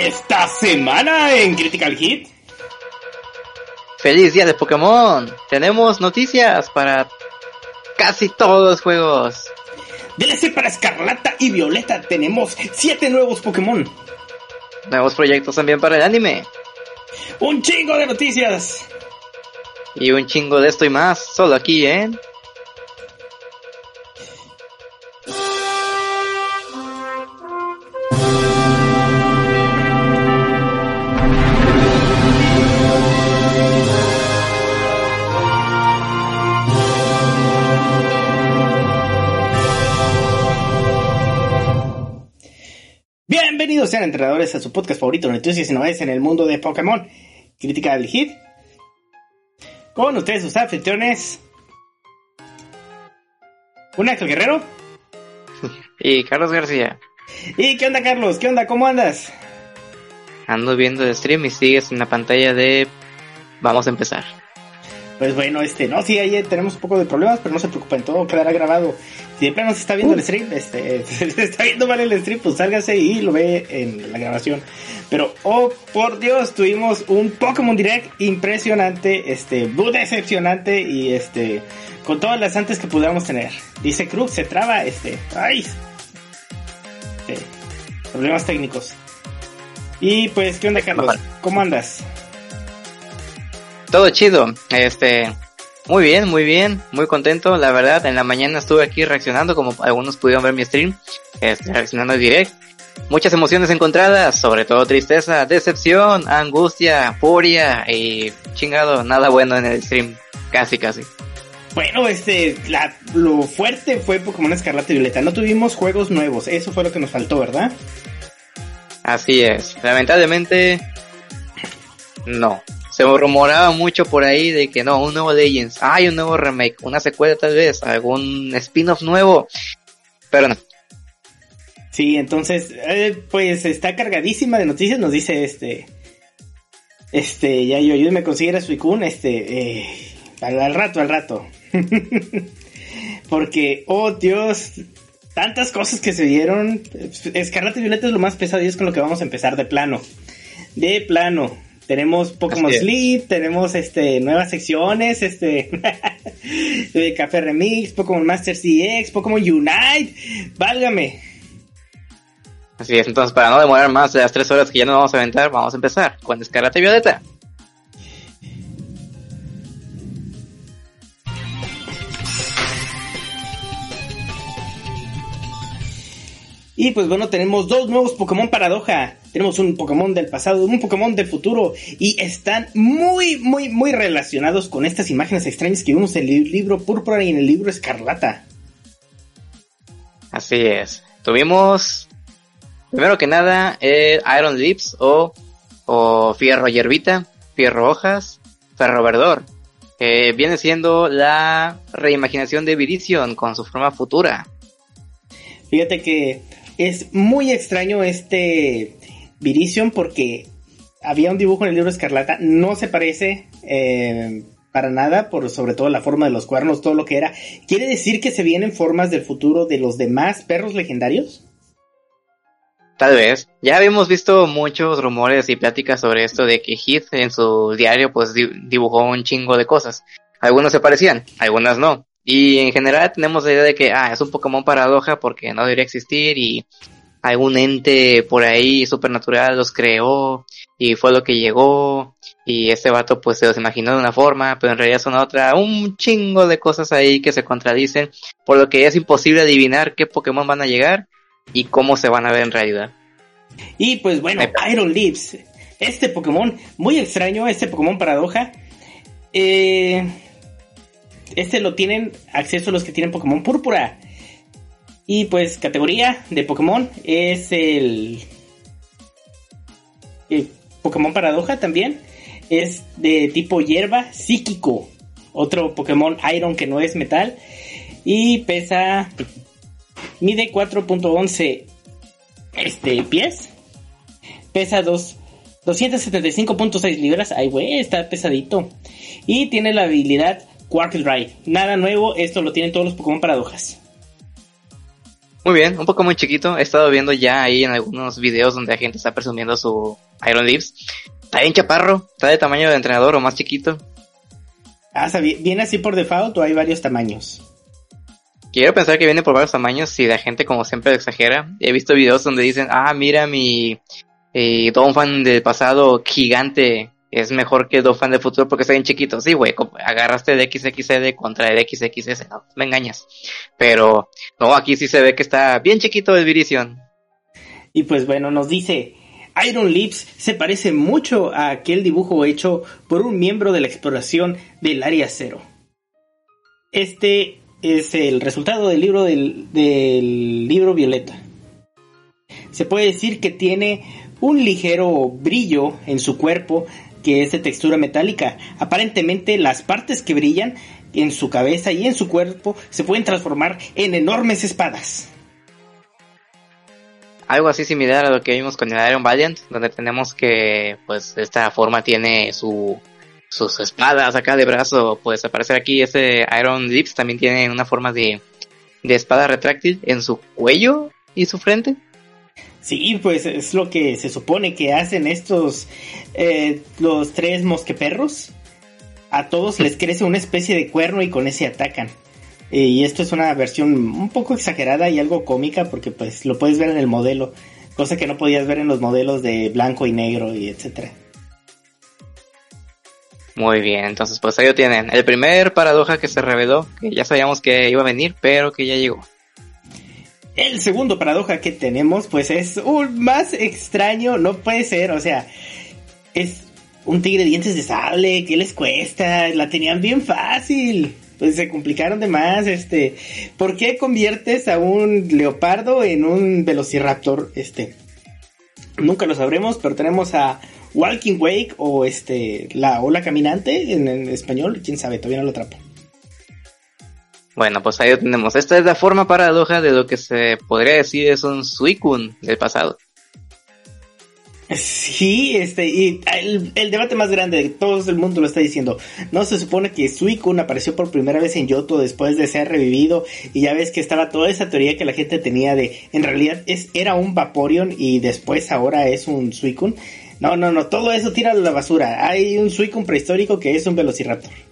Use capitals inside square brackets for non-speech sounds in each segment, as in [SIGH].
esta semana en Critical Hit. Feliz día de Pokémon. Tenemos noticias para casi todos los juegos. DLC para Escarlata y Violeta tenemos 7 nuevos Pokémon. Nuevos proyectos también para el anime. Un chingo de noticias. Y un chingo de esto y más, solo aquí en entrenadores a su podcast favorito, Noticias y Novedades en el mundo de Pokémon. Crítica del Hit. Con ustedes sus anfitriones. Un Ángel Guerrero. Y Carlos García. ¿Y qué onda, Carlos? ¿Qué onda? ¿Cómo andas? Ando viendo el stream y sigues en la pantalla de Vamos a empezar. Pues bueno, este, no, sí, ahí tenemos un poco de problemas, pero no se preocupen, todo quedará grabado. Si de plano se está viendo el stream, este, [LAUGHS] se está viendo mal el stream, pues sálgase y lo ve en la grabación. Pero, oh, por Dios, tuvimos un Pokémon Direct impresionante, este, muy decepcionante y este, con todas las antes que pudiéramos tener. Dice Cruz, se traba, este, ay. Sí, problemas técnicos. Y pues, ¿qué onda, Carlos? ¿Cómo andas? Todo chido, este, muy bien, muy bien, muy contento, la verdad, en la mañana estuve aquí reaccionando, como algunos pudieron ver mi stream, este, reaccionando en direct. Muchas emociones encontradas, sobre todo tristeza, decepción, angustia, furia y chingado, nada bueno en el stream, casi casi. Bueno, este, la, lo fuerte fue Pokémon Escarlata y Violeta. No tuvimos juegos nuevos, eso fue lo que nos faltó, ¿verdad? Así es, lamentablemente, no se rumoraba mucho por ahí de que no, un nuevo Legends, hay un nuevo remake, una secuela tal vez, algún spin-off nuevo, pero no. Sí, entonces, eh, pues está cargadísima de noticias, nos dice este, este, ya yo, ayúdeme a conseguir a Suicune, este, eh, al, al rato, al rato. [LAUGHS] Porque, oh Dios, tantas cosas que se dieron. Escarlata y Violeta es lo más pesado y es con lo que vamos a empezar de plano. De plano. Tenemos Pokémon Sleep, tenemos este nuevas secciones, este [LAUGHS] de Café Remix, Pokémon Master CX, Pokémon Unite, válgame. Así es, entonces para no demorar más de las tres horas que ya nos vamos a aventar, vamos a empezar con Escarlata y Violeta. Y pues bueno, tenemos dos nuevos Pokémon Paradoja. Tenemos un Pokémon del pasado, un Pokémon del futuro. Y están muy, muy, muy relacionados con estas imágenes extrañas que vimos en el libro Púrpura y en el libro Escarlata. Así es. Tuvimos, primero que nada, Iron Lips o, o Fierro Hierbita, Fierro Hojas, Ferro Verdor. Que viene siendo la reimaginación de Virizion con su forma futura. Fíjate que es muy extraño este Virizion porque había un dibujo en el libro Escarlata, no se parece eh, para nada, por sobre todo la forma de los cuernos, todo lo que era. ¿Quiere decir que se vienen formas del futuro de los demás perros legendarios? Tal vez. Ya habíamos visto muchos rumores y pláticas sobre esto de que Heath en su diario pues dibujó un chingo de cosas. Algunos se parecían, algunas no. Y en general tenemos la idea de que, ah, es un Pokémon paradoja porque no debería existir y algún ente por ahí supernatural los creó y fue lo que llegó y este vato pues se los imaginó de una forma, pero en realidad son otra, un chingo de cosas ahí que se contradicen, por lo que es imposible adivinar qué Pokémon van a llegar y cómo se van a ver en realidad. Y pues bueno, Iron Lips, este Pokémon muy extraño, este Pokémon paradoja, eh este lo tienen acceso los que tienen Pokémon Púrpura. Y pues categoría de Pokémon es el, Pokémon Paradoja también. Es de tipo hierba psíquico. Otro Pokémon Iron que no es metal. Y pesa... Mide 4.11 este, pies. Pesa 2, 275.6 libras. Ay, güey, está pesadito. Y tiene la habilidad Quark Drive. Nada nuevo, esto lo tienen todos los Pokémon paradojas. Muy bien, un poco muy chiquito. He estado viendo ya ahí en algunos videos donde la gente está presumiendo su Iron Leaves. Está bien chaparro, está de tamaño de entrenador o más chiquito. Ah, ¿viene así por default o hay varios tamaños? Quiero pensar que viene por varios tamaños y la gente como siempre exagera. He visto videos donde dicen, ah, mira mi eh, Don Fan del pasado gigante es mejor que Don Fan del futuro porque está bien chiquito. Sí, güey, agarraste el XXL contra el XXS, no, me engañas. Pero, no, aquí sí se ve que está bien chiquito el Virizion. Y pues bueno, nos dice, Iron Lips se parece mucho a aquel dibujo hecho por un miembro de la exploración del Área Cero. Este es el resultado del libro del, libro Violeta. Se puede decir que tiene un ligero brillo en su cuerpo que es de textura metálica. Aparentemente las partes que brillan en su cabeza y en su cuerpo se pueden transformar en enormes espadas. Algo así similar a lo que vimos con el Iron Valiant, donde tenemos que pues esta forma tiene su sus espadas acá de brazo, pues aparecer aquí ese Iron Lips también tiene una forma de, de espada retráctil en su cuello y su frente. Sí, pues es lo que se supone que hacen estos, eh, los tres mosqueperros. A todos les crece una especie de cuerno y con ese atacan. Eh, y esto es una versión un poco exagerada y algo cómica porque pues lo puedes ver en el modelo, cosa que no podías ver en los modelos de blanco y negro y etcétera. Muy bien, entonces pues ahí lo tienen. El primer paradoja que se reveló, que ya sabíamos que iba a venir, pero que ya llegó. El segundo paradoja que tenemos, pues es un más extraño, no puede ser, o sea, es un tigre de dientes de sable, ¿qué les cuesta? La tenían bien fácil. Pues se complicaron de más, este, ¿por qué conviertes a un leopardo en un velociraptor? Este, nunca lo sabremos, pero tenemos a Walking Wake o este la ola caminante en, español, quién sabe, todavía no lo atrapo. Bueno, pues ahí tenemos. Esta es la forma paradoja de lo que se podría decir es un Suicune del pasado. Sí, este, y el, debate más grande de todo el mundo lo está diciendo. No se supone que Suicune apareció por primera vez en Yoto después de ser revivido. Y ya ves que estaba toda esa teoría que la gente tenía de en realidad es, era un Vaporeon y después ahora es un Suicune. No, no, no, todo eso tira a la basura. Hay un Suicune prehistórico que es un Velociraptor.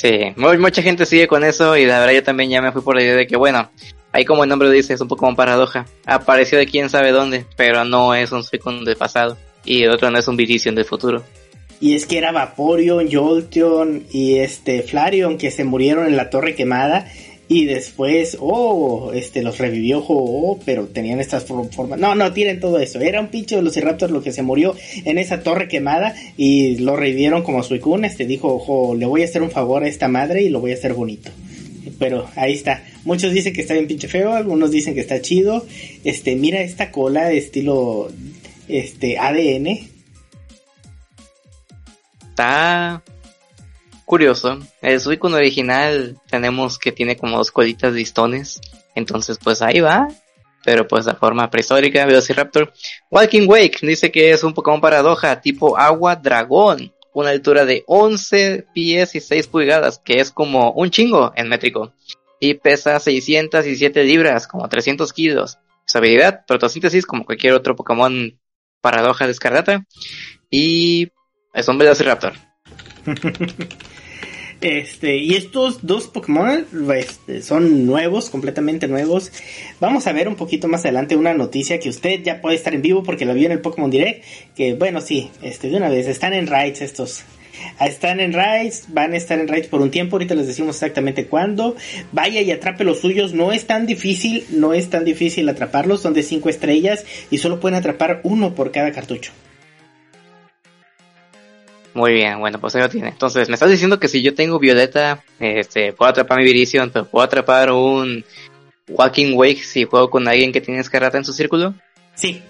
Sí, mucha gente sigue con eso y la verdad yo también ya me fui por la idea de que, bueno, ahí como el nombre dice, es un poco como paradoja. Apareció de quién sabe dónde, pero no es un Suicune del pasado. Y el otro no es un Virizion del futuro. Y es que era Vaporeon, Jolteon y este Flareon que se murieron en la torre quemada y después, oh, este, los revivió, oh, pero tenían estas formas. No, no, tienen todo eso. Era un pinche Velociraptor lo que se murió en esa torre quemada y lo revivieron como Suicune. Este dijo, ojo, le voy a hacer un favor a esta madre y lo voy a hacer bonito. Pero ahí está. Muchos dicen que está bien pinche feo, algunos dicen que está chido. Este, mira esta cola de estilo, este, ADN. Está curioso. El Suicune original tenemos que tiene como dos colitas de listones. Entonces, pues ahí va. Pero pues la forma prehistórica, Velociraptor. Walking Wake dice que es un Pokémon paradoja tipo agua dragón. Una altura de 11 pies y 6 pulgadas, que es como un chingo en métrico. Y pesa 607 libras, como 300 kilos. Su habilidad, protosíntesis, como cualquier otro Pokémon paradoja descargata. Y es un Velociraptor. [LAUGHS] Este, y estos dos Pokémon este, son nuevos, completamente nuevos. Vamos a ver un poquito más adelante una noticia que usted ya puede estar en vivo porque lo vio en el Pokémon Direct. Que bueno, sí, este, de una vez, están en raids estos. Están en raids, van a estar en raids por un tiempo, ahorita les decimos exactamente cuándo. Vaya y atrape los suyos, no es tan difícil, no es tan difícil atraparlos, son de 5 estrellas y solo pueden atrapar uno por cada cartucho. Muy bien, bueno, pues ahí lo tiene. Entonces, me estás diciendo que si yo tengo Violeta, este, puedo atrapar mi Virizion, pero puedo atrapar un Walking Wake si juego con alguien que tiene escarrata en su círculo? Sí,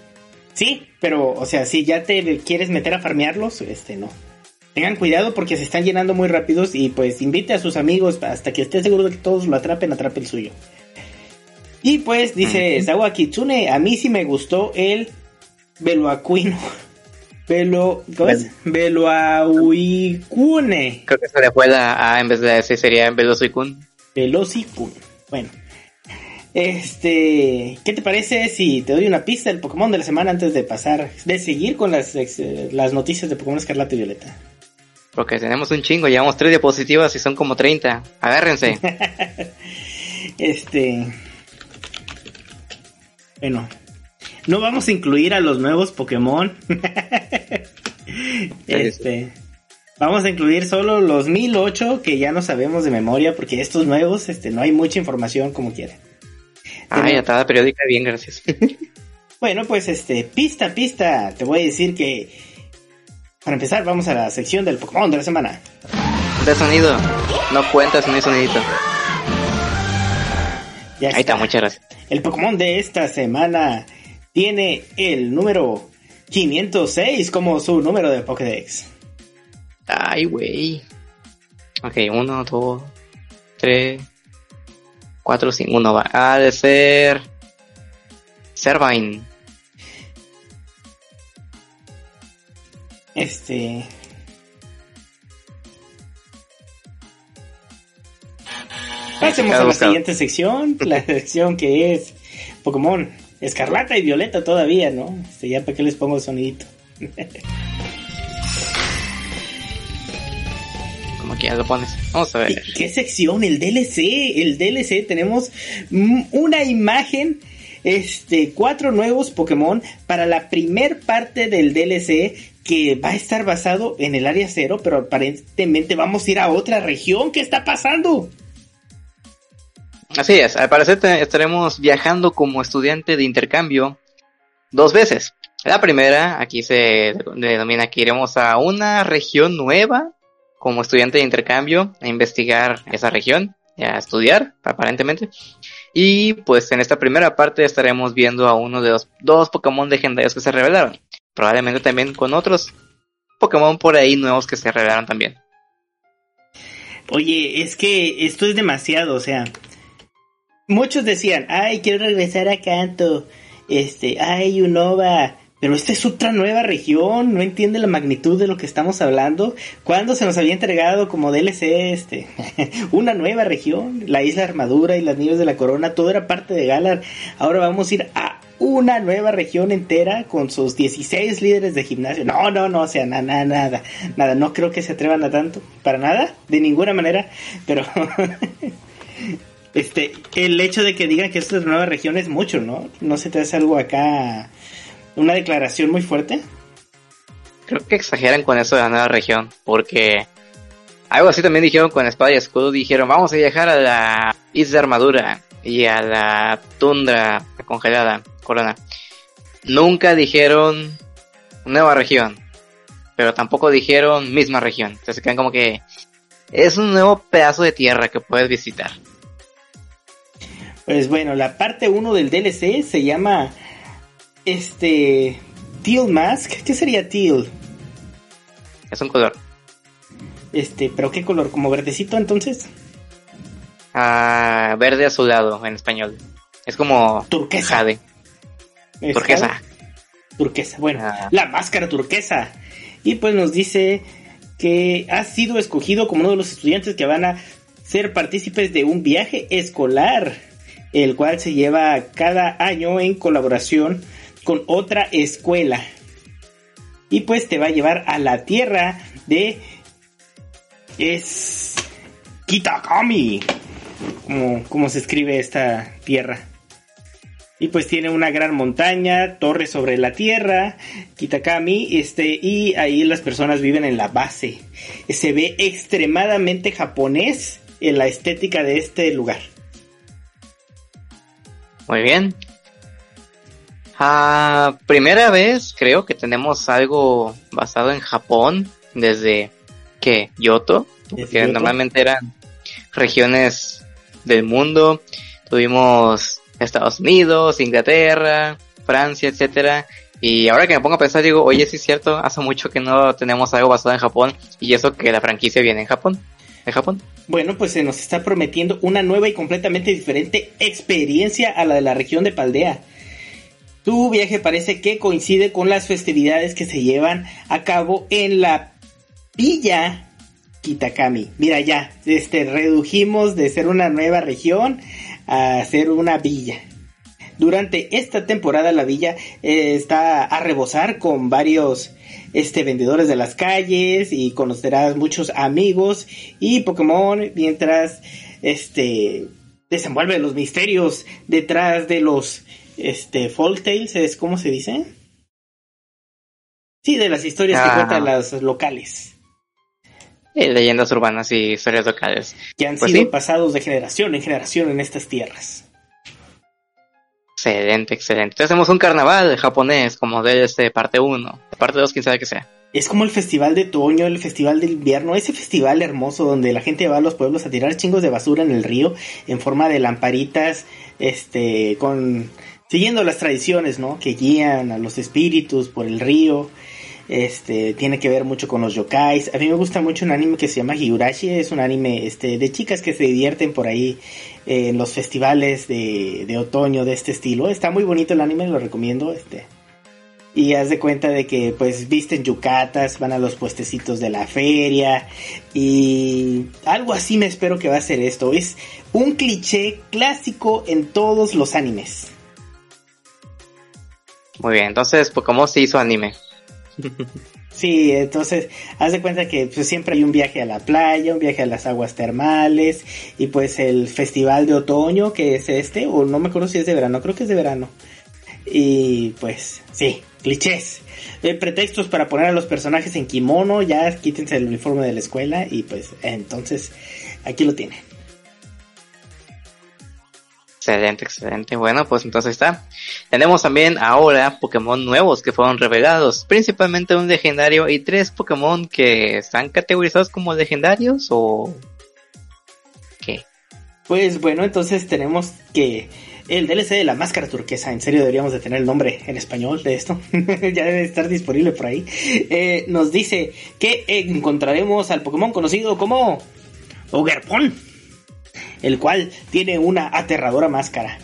sí, pero, o sea, si ya te quieres meter a farmearlos, este, no. Tengan cuidado porque se están llenando muy rápidos y pues invite a sus amigos hasta que esté seguro de que todos lo atrapen, atrape el suyo. Y pues dice Sawa Kitsune, a mí sí me gustó el Veloacuino. Velo, ¿cómo es? Veloauicune. Creo que se le fue la A en vez de ese sería Velocicun. Velocicun. Bueno. Este, ¿qué te parece si te doy una pista del Pokémon de la semana antes de pasar, de seguir con las, las noticias de Pokémon Escarlata y Violeta? Porque tenemos un chingo, llevamos tres diapositivas y son como 30. Agárrense. [LAUGHS] este. Bueno, no vamos a incluir a los nuevos Pokémon. [LAUGHS] este. Vamos a incluir solo los 1008 que ya no sabemos de memoria porque estos nuevos este, no hay mucha información como quieren. Ay, atada periódica, bien, gracias. [LAUGHS] bueno, pues este, pista, pista, te voy a decir que para empezar vamos a la sección del Pokémon de la semana. De sonido, no cuentas ni sonidito. Ahí está, muchas gracias. El Pokémon de esta semana tiene el número 506 como su número de Pokédex. Ay, güey. Ok, uno, dos, tres, cuatro, cinco. Uno va. Ha de ser. Servine. Este. Pasemos a la siguiente sección, la [LAUGHS] sección que es Pokémon Escarlata y Violeta todavía, ¿no? Este, ya para que les pongo el sonidito. [LAUGHS] que ya lo pones. Vamos a ver. ¿Qué, sección? El DLC. El DLC. Tenemos una imagen. Este, cuatro nuevos Pokémon para la primer parte del DLC que va a estar basado en el área cero, pero aparentemente vamos a ir a otra región. ¿Qué está pasando? Así es, al parecer estaremos viajando como estudiante de intercambio dos veces. La primera, aquí se denomina que iremos a una región nueva como estudiante de intercambio a investigar esa región, a estudiar, aparentemente. Y pues en esta primera parte estaremos viendo a uno de los dos Pokémon legendarios que se revelaron. Probablemente también con otros Pokémon por ahí nuevos que se revelaron también. Oye, es que esto es demasiado, o sea, muchos decían, ay, quiero regresar a Canto, este, ay, Unova, pero esta es otra nueva región, no entiende la magnitud de lo que estamos hablando. ¿Cuándo se nos había entregado como DLC este? [LAUGHS] una nueva región, la isla Armadura y las nieves de la Corona, todo era parte de Galar. Ahora vamos a ir a una nueva región entera con sus 16 líderes de gimnasio. No, no, no, o sea, nada, nada, nada, no creo que se atrevan a tanto, para nada, de ninguna manera, pero [LAUGHS] este, el hecho de que digan que esta es nueva región es mucho, ¿no? No se te hace algo acá una declaración muy fuerte. Creo que exageran con eso de la nueva región, porque algo así también dijeron con Espada y Escudo, dijeron vamos a viajar a la isla Armadura y a la tundra congelada, Corona. Nunca dijeron nueva región, pero tampoco dijeron misma región. Entonces se quedan como que es un nuevo pedazo de tierra que puedes visitar. Pues bueno, la parte 1 del DLC se llama este. Teal Mask. ¿Qué sería Teal? Es un color. Este, ¿pero qué color? ¿Como verdecito entonces? Ah, verde azulado en español. Es como. Turquesa. Jade. Turquesa. Turquesa. Bueno, ah. la máscara turquesa. Y pues nos dice que ha sido escogido como uno de los estudiantes que van a ser partícipes de un viaje escolar, el cual se lleva cada año en colaboración con otra escuela. Y pues te va a llevar a la tierra de... Es... Kitakami. Como, como se escribe esta tierra. Y pues tiene una gran montaña, torre sobre la tierra, Kitakami, este, y ahí las personas viven en la base. Se ve extremadamente japonés en la estética de este lugar. Muy bien, Ah, primera vez creo que tenemos algo basado en Japón desde que Yoto, que normalmente eran regiones del mundo. Tuvimos Estados Unidos, Inglaterra, Francia, etcétera. Y ahora que me pongo a pensar, digo, oye, sí es cierto, hace mucho que no tenemos algo basado en Japón y eso que la franquicia viene en Japón. ¿En Japón? Bueno, pues se nos está prometiendo una nueva y completamente diferente experiencia a la de la región de Paldea. Tu viaje parece que coincide con las festividades que se llevan a cabo en la Villa Kitakami. Mira ya, este redujimos de ser una nueva región a hacer una villa. Durante esta temporada la villa eh, está a rebosar con varios este, vendedores de las calles y conocerás muchos amigos y Pokémon mientras este, desenvuelve los misterios detrás de los este, folktales, ¿es cómo se dice? Sí, de las historias que cuentan las locales. leyendas urbanas y historias locales. Que han pues sido pasados de generación en generación en estas tierras. Excelente, excelente. Hacemos un carnaval japonés como de este parte 1. Parte 2, quién sabe qué sea. Es como el festival de otoño, el festival de invierno, ese festival hermoso donde la gente va a los pueblos a tirar chingos de basura en el río en forma de lamparitas, este, con siguiendo las tradiciones, ¿no? Que guían a los espíritus por el río. Este, tiene que ver mucho con los yokais. A mí me gusta mucho un anime que se llama Higurashi, es un anime este, de chicas que se divierten por ahí en los festivales de, de, otoño de este estilo. Está muy bonito el anime, lo recomiendo. Este. Y haz de cuenta de que pues visten yucatas, van a los puestecitos de la feria y algo así me espero que va a ser esto. Es un cliché clásico en todos los animes. Muy bien, entonces Pokémon se hizo anime. Sí, entonces, haz de cuenta que pues, siempre hay un viaje a la playa, un viaje a las aguas termales y pues el festival de otoño que es este, o no me acuerdo si es de verano, creo que es de verano. Y pues, sí, clichés. Eh, pretextos para poner a los personajes en kimono, ya quítense el uniforme de la escuela y pues entonces aquí lo tienen. Excelente, excelente. Bueno, pues entonces está. Tenemos también ahora Pokémon nuevos que fueron revelados, principalmente un legendario y tres Pokémon que están categorizados como legendarios o qué. Pues bueno, entonces tenemos que el DLC de la máscara turquesa, en serio deberíamos de tener el nombre en español de esto, [LAUGHS] ya debe estar disponible por ahí, eh, nos dice que encontraremos al Pokémon conocido como Ogerpon el cual tiene una aterradora máscara.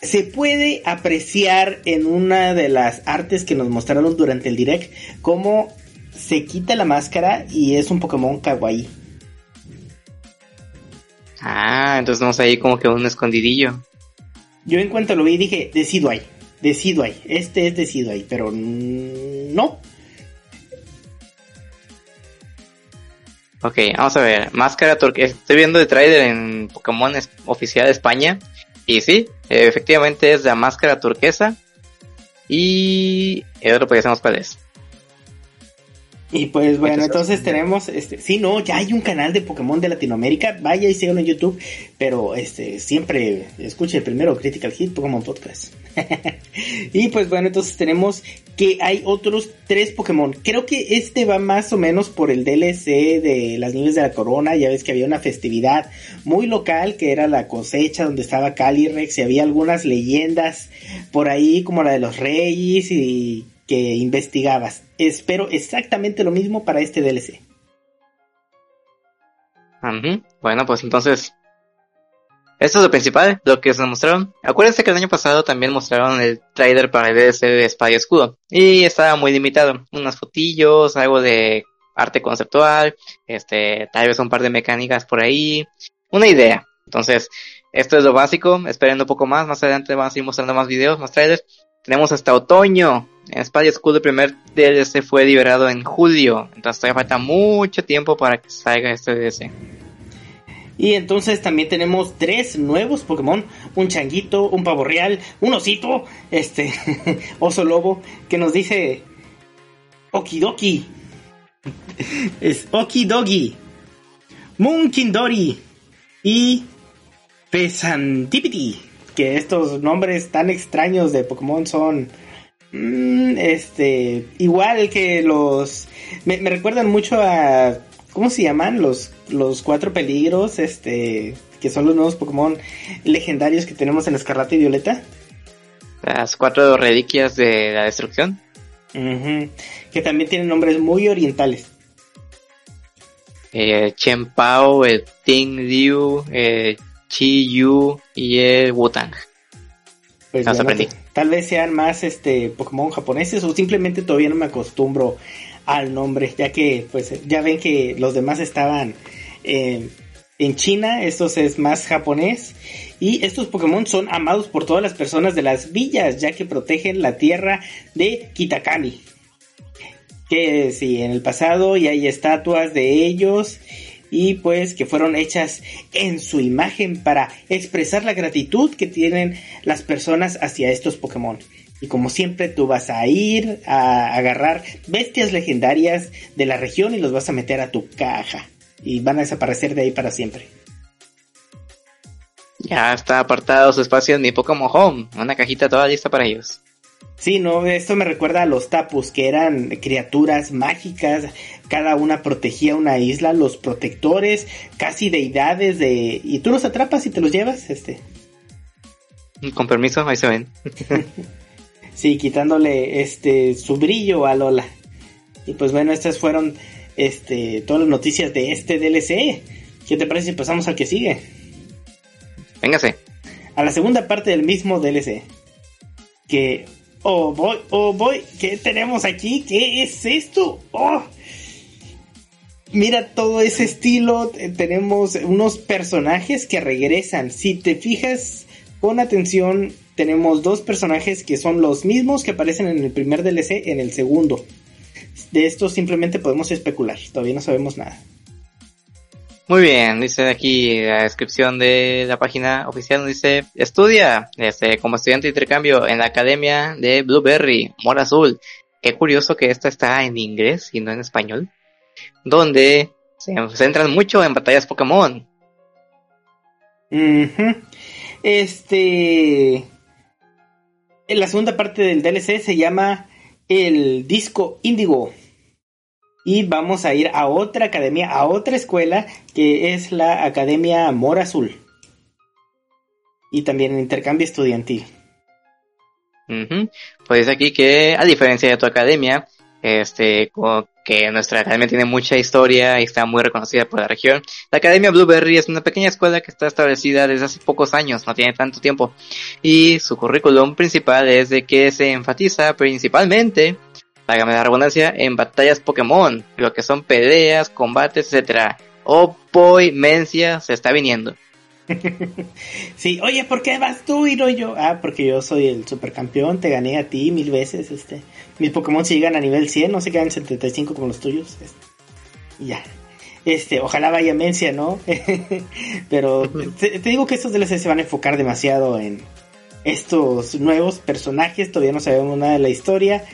Se puede apreciar en una de las artes que nos mostraron durante el direct cómo se quita la máscara y es un Pokémon kawaii. Ah, entonces vamos ahí como que un escondidillo. Yo en cuanto lo vi dije, decido ahí, decido ahí, este es decido ahí, pero no, Ok, vamos a ver. Máscara turquesa. Estoy viendo el trailer en Pokémon oficial de España. Y sí, efectivamente es la máscara turquesa. Y el otro pues ya sabemos cuál es. Y pues bueno, entonces tenemos, este, sí, no, ya hay un canal de Pokémon de Latinoamérica, vaya y síganlo en YouTube, pero este, siempre escuche primero Critical Hit Pokémon Podcast. Y pues bueno, entonces tenemos que hay otros tres Pokémon. Creo que este va más o menos por el DLC de las nieves de la corona, ya ves que había una festividad muy local que era la cosecha donde estaba Calyrex y había algunas leyendas por ahí como la de los reyes y que investigabas. Espero exactamente lo mismo para este DLC. Bueno, pues entonces, esto es lo principal, lo que se mostraron. Acuérdense que el año pasado también mostraron el trailer para el DLC de y Escudo. Y estaba muy limitado. Unas fotillos, algo de arte conceptual, este, tal vez un par de mecánicas por ahí. Una idea. Entonces, esto es lo básico. Esperen un poco más. Más adelante vamos a ir mostrando más videos, más trailers. Tenemos hasta otoño. En Espada School el primer DLC fue liberado en julio. Entonces todavía falta mucho tiempo para que salga este DLC. Y entonces también tenemos tres nuevos Pokémon, un changuito, un pavo real, un osito, este [LAUGHS] oso lobo, que nos dice Okidoki. es Okidogi, Munkindori y Pesantipiti que estos nombres tan extraños de Pokémon son mm, este igual que los me, recuerdan mucho a cómo se llaman los los cuatro peligros este que son los nuevos Pokémon legendarios que tenemos en Escarlata y Violeta. Las cuatro reliquias de la destrucción. Que también tienen nombres muy orientales. Eh, Chen Pao, el Ting Liu, eh, Chi Yu y el Wutang. Pues tal vez sean más este Pokémon japoneses o simplemente todavía no me acostumbro al nombre, ya que pues ya ven que los demás estaban eh, en China, estos es más japonés. Y estos Pokémon son amados por todas las personas de las villas, ya que protegen la tierra de Kitakami. Que sí, en el pasado y hay estatuas de ellos y pues que fueron hechas en su imagen para expresar la gratitud que tienen las personas hacia estos Pokémon. Y como siempre tú vas a ir a agarrar bestias legendarias de la región y los vas a meter a tu caja. Y van a desaparecer de ahí para siempre. Ya está apartado su espacio en mi Pokémon Home. Una cajita toda lista para ellos. Sí, no, esto me recuerda a los tapus, que eran criaturas mágicas, cada una protegía una isla, los protectores, casi deidades de... Y tú los atrapas y te los llevas, este. Con permiso, ahí se ven. [LAUGHS] sí, quitándole este su brillo a Lola. Y pues bueno, estas fueron este todas las noticias de este DLC. ¿Qué te parece si pasamos al que sigue? Véngase. A la segunda parte del mismo DLC. Que Oh, boy, oh, boy, ¿qué tenemos aquí? ¿Qué es esto? Oh. Mira todo ese estilo. Tenemos unos personajes que regresan. Si te fijas con atención, tenemos dos personajes que son los mismos que aparecen en el primer DLC, en el segundo. De esto simplemente podemos especular. Todavía no sabemos nada. Muy bien, dice aquí la descripción de la página oficial, dice, estudia este, como estudiante de intercambio en la Academia de Blueberry, Mora Azul. Qué curioso que esta está en inglés y no en español, donde se centran mucho en batallas Pokémon. Este... La segunda parte del DLC se llama el disco Índigo y vamos a ir a otra academia, a otra escuela que es la Academia Mora Azul. Y también intercambio estudiantil. Pues aquí que, a diferencia de tu academia, este, que nuestra academia tiene mucha historia y está muy reconocida por la región. La Academia Blueberry es una pequeña escuela que está establecida desde hace pocos años, no tiene tanto tiempo. Y su currículum principal es de que se enfatiza principalmente Págame la redundancia, en batallas Pokémon, lo que son peleas, combates, etcétera. Oh boy, Mencia se está viniendo. [LAUGHS] sí, oye, ¿por qué vas tú y no yo? Ah, porque yo soy el supercampeón, te gané a ti mil veces, este. Mis Pokémon si llegan a nivel 100, no se quedan en 75 como los tuyos. Este. ya. Este, ojalá vaya Mencia, ¿no? [LAUGHS] Pero te, te, digo que estos DLC se van a enfocar demasiado en estos nuevos personajes, todavía no sabemos nada de la historia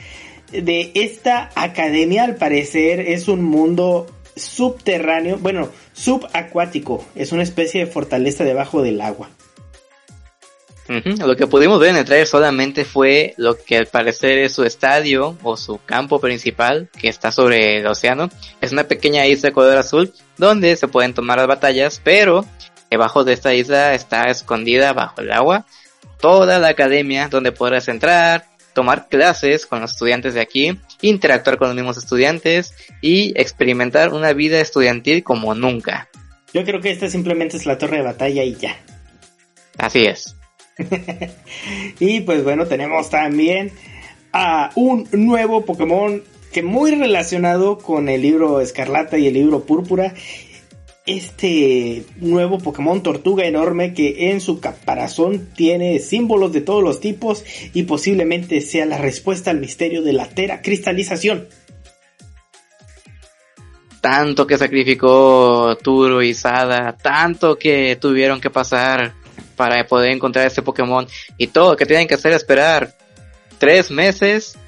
de esta academia, al parecer, es un mundo subterráneo, bueno, subacuático. Es una especie de fortaleza debajo del agua. Lo que pudimos ver en el trailer solamente fue lo que al parecer es su estadio o su campo principal que está sobre el océano. Es una pequeña isla de color azul donde se pueden tomar las batallas, pero debajo de esta isla está escondida bajo el agua toda la academia donde podrás entrar, tomar clases con los estudiantes de aquí, interactuar con los mismos estudiantes y experimentar una vida estudiantil como nunca. Yo creo que esta simplemente es la torre de batalla y ya. Así es. [LAUGHS] y pues bueno, tenemos también a un nuevo Pokémon que muy relacionado con el libro Escarlata y el libro Púrpura este nuevo Pokémon tortuga enorme que en su caparazón tiene símbolos de todos los tipos y posiblemente sea la respuesta al misterio de la teracristalización. Tanto que sacrificó Turo y Sada, tanto que tuvieron que pasar para poder encontrar este Pokémon y todo lo que tienen que hacer es esperar tres meses,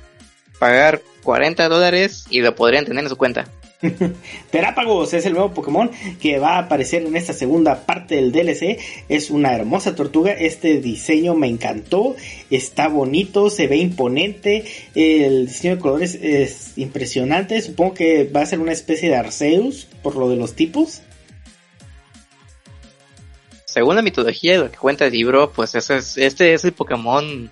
pagar 40 dólares y lo podrían tener en su cuenta. [LAUGHS] Terápagos es el nuevo Pokémon que va a aparecer en esta segunda parte del DLC. Es una hermosa tortuga. Este diseño me encantó. Está bonito, se ve imponente. El diseño de colores es impresionante. Supongo que va a ser una especie de Arceus por lo de los tipos. Según la mitología y lo que cuenta el libro, pues este es el Pokémon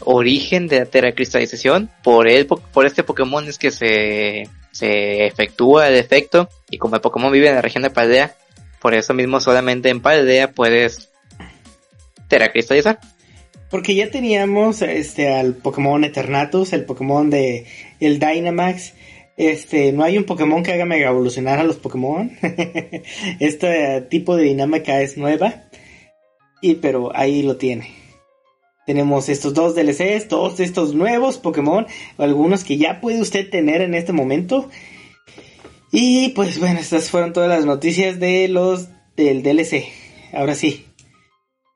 origen de la teracristalización. Por, él, por este Pokémon es que se se efectúa el efecto y como el Pokémon vive en la región de Paldea, por eso mismo solamente en Paldea puedes teracristalizar. Porque ya teníamos este al Pokémon Eternatus, el Pokémon de el Dynamax, Este, no hay un Pokémon que haga mega evolucionar a los Pokémon. [LAUGHS] este tipo de dinámica es nueva. Y pero ahí lo tiene. Tenemos estos dos DLCs, todos estos nuevos Pokémon, algunos que ya puede usted tener en este momento. Y pues bueno, estas fueron todas las noticias de los del DLC. Ahora sí,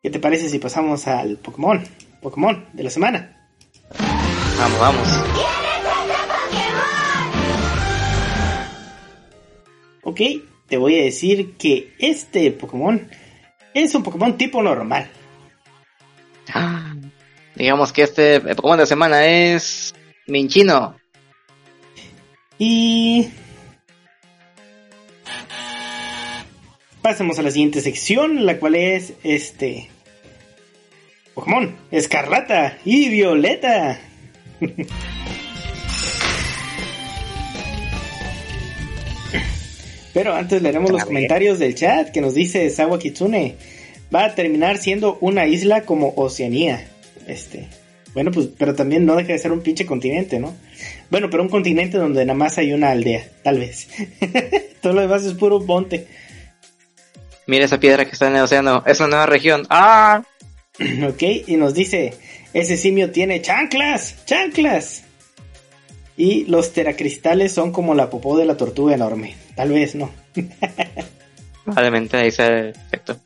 ¿qué te parece si pasamos al Pokémon? Pokémon de la semana. Vamos, vamos. Ok, te voy a decir que este Pokémon es un Pokémon tipo normal. Ah, digamos que este Pokémon de la semana es Minchino. Y pasemos a la siguiente sección, la cual es este Pokémon Escarlata y Violeta. [LAUGHS] Pero antes leeremos los comentarios del chat que nos dice Sawa Kitsune. Va a terminar siendo una isla como Oceanía. Este. Bueno, pues, pero también no deja de ser un pinche continente, ¿no? Bueno, pero un continente donde nada más hay una aldea, tal vez. [LAUGHS] Todo lo demás es puro monte. Mira esa piedra que está en el océano. Es una nueva región. ¡Ah! [CLEARS THROAT] ok, y nos dice, ese simio tiene chanclas, chanclas. Y los teracristales son como la popó de la tortuga enorme. Tal vez, ¿no? [LAUGHS] Probablemente ahí sea el efecto.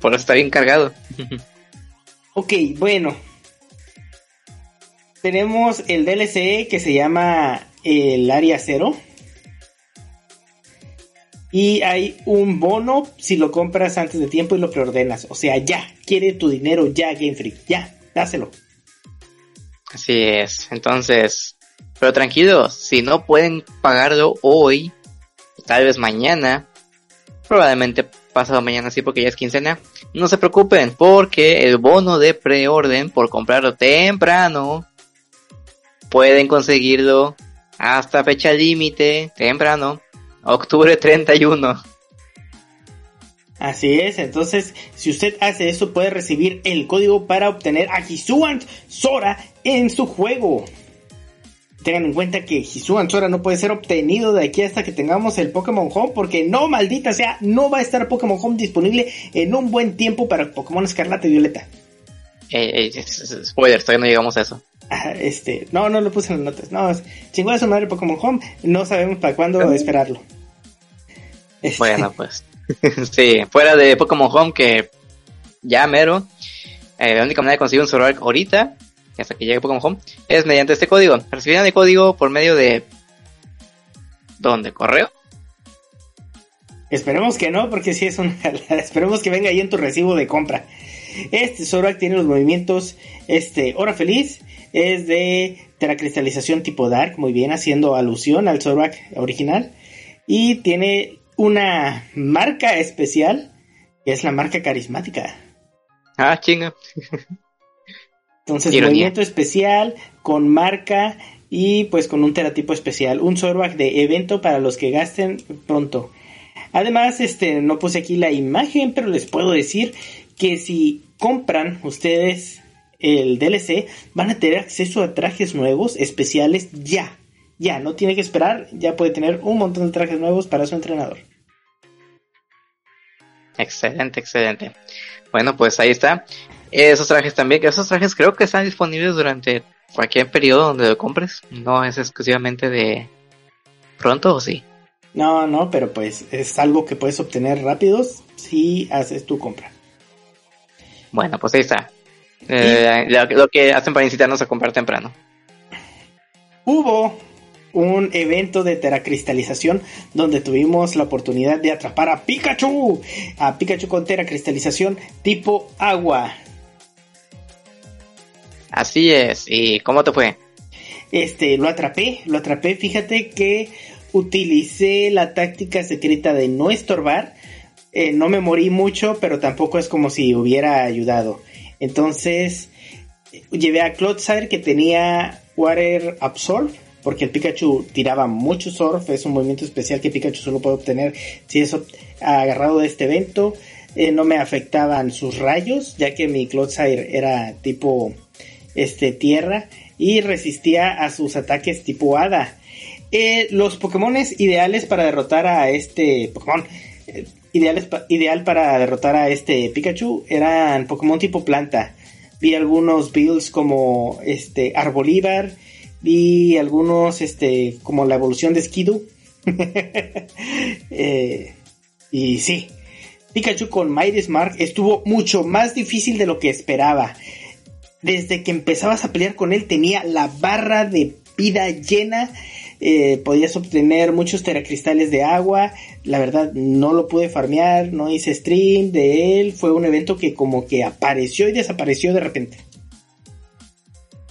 Por eso está bien cargado. [LAUGHS] ok, bueno. Tenemos el DLC que se llama el Área Cero. Y hay un bono si lo compras antes de tiempo y lo preordenas. O sea, ya, quiere tu dinero ya, Game Freak. Ya, dáselo. Así es. Entonces, pero tranquilos, si no pueden pagarlo hoy, tal vez mañana, probablemente pasado mañana sí porque ya es quincena, no se preocupen porque el bono de preorden por comprarlo temprano pueden conseguirlo hasta fecha límite temprano Octubre 31. Así es, entonces si usted hace eso puede recibir el código para obtener a Hisuant Sora en su juego. Tengan en cuenta que Hisuant Sora no puede ser obtenido de aquí hasta que tengamos el Pokémon Home porque no, maldita sea, no va a estar Pokémon Home disponible en un buen tiempo para Pokémon Escarlata y Violeta. Eh, eh, spoiler, todavía no llegamos a eso. [LAUGHS] este, no, no lo puse en las notas. No, chingón su madre Pokémon Home. No sabemos para cuándo esperarlo. Este, bueno, [LAUGHS] pues. [LAUGHS] sí, fuera de Pokémon Home, que ya mero. Eh, la única manera de conseguir un Zoroark ahorita, hasta que llegue Pokémon Home, es mediante este código. Recibirán el código por medio de. ¿Dónde? ¿Correo? Esperemos que no, porque si es un. Esperemos que venga ahí en tu recibo de compra. Este Zoroark tiene los movimientos. Este, Hora Feliz es de teracristalización tipo Dark, muy bien, haciendo alusión al Zoroark original. Y tiene una marca especial, que es la marca carismática. Ah, chinga. Entonces, movimiento especial con marca y pues con un teratipo especial. Un Zoroark de evento para los que gasten pronto. Además, este, no puse aquí la imagen, pero les puedo decir que si compran ustedes el DLC, van a tener acceso a trajes nuevos, especiales, ya. Ya, no tiene que esperar, ya puede tener un montón de trajes nuevos para su entrenador. Excelente, excelente. Bueno, pues ahí está. Esos trajes también, que esos trajes creo que están disponibles durante cualquier periodo donde lo compres. No es exclusivamente de pronto o sí. No, no, pero pues es algo que puedes obtener rápidos si haces tu compra. Bueno, pues ahí está. Eh, lo, que hacen para incitarnos a comprar temprano. Hubo un evento de teracristalización donde tuvimos la oportunidad de atrapar a Pikachu, a Pikachu con teracristalización tipo agua. Así es, ¿y cómo te fue? Este, lo atrapé, lo atrapé, fíjate que utilicé la táctica secreta de no estorbar, eh, no me morí mucho, pero tampoco es como si hubiera ayudado. Entonces, llevé a Clodsire que tenía Water Absorb porque el Pikachu tiraba mucho surf, es un movimiento especial que Pikachu solo puede obtener si es agarrado de este evento. Eh, no me afectaban sus rayos, ya que mi Clodsire era tipo este tierra y resistía a sus ataques tipo hada. Eh, los Pokémones ideales para derrotar a este Pokémon. Ideal para derrotar a este Pikachu eran Pokémon tipo planta. Vi algunos builds como este Arbolívar. Vi algunos este como la evolución de Skidoo. [LAUGHS] Eh, y sí, Pikachu con Mighty Mark estuvo mucho más difícil de lo que esperaba. Desde que empezabas a pelear con él tenía la barra de vida llena. eh, podías obtener muchos teracristales de agua. La verdad no lo pude farmear, no hice stream de él. Fue un evento que como que apareció y desapareció de repente.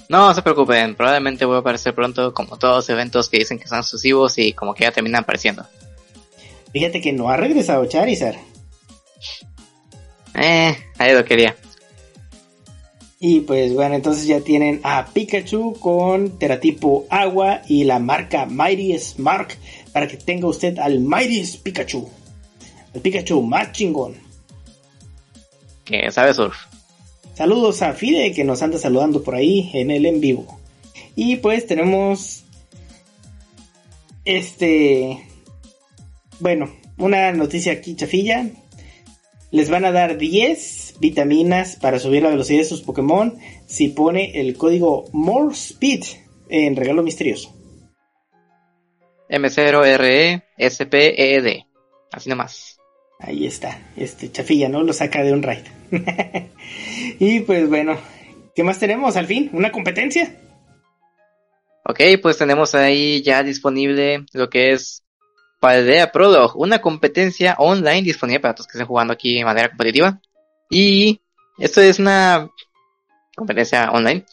No se preocupen, probablemente voy a aparecer pronto como todos los eventos que dicen que son exclusivos y como que ya terminan apareciendo. Fíjate que no ha regresado Charizard. Eh, ahí lo quería. Y pues bueno, entonces ya tienen a Pikachu con teratipo agua y la marca Mighty Mark para que tenga usted al Mighty Pikachu. El Pikachu más chingón. Que sabe surf. Saludos a Fide que nos anda saludando por ahí en el en vivo. Y pues tenemos este bueno, una noticia aquí chafilla. Les van a dar 10 vitaminas para subir la velocidad de sus Pokémon si pone el código More Speed en regalo misterioso. M0RE SPED. Así nomás. Ahí está, este chafilla, ¿no? Lo saca de un raid. [LAUGHS] y pues bueno, ¿qué más tenemos al fin? ¿Una competencia? Ok, pues tenemos ahí ya disponible lo que es Paldea Prologue, una competencia online disponible para todos que estén jugando aquí de manera competitiva. Y esto es una competencia online.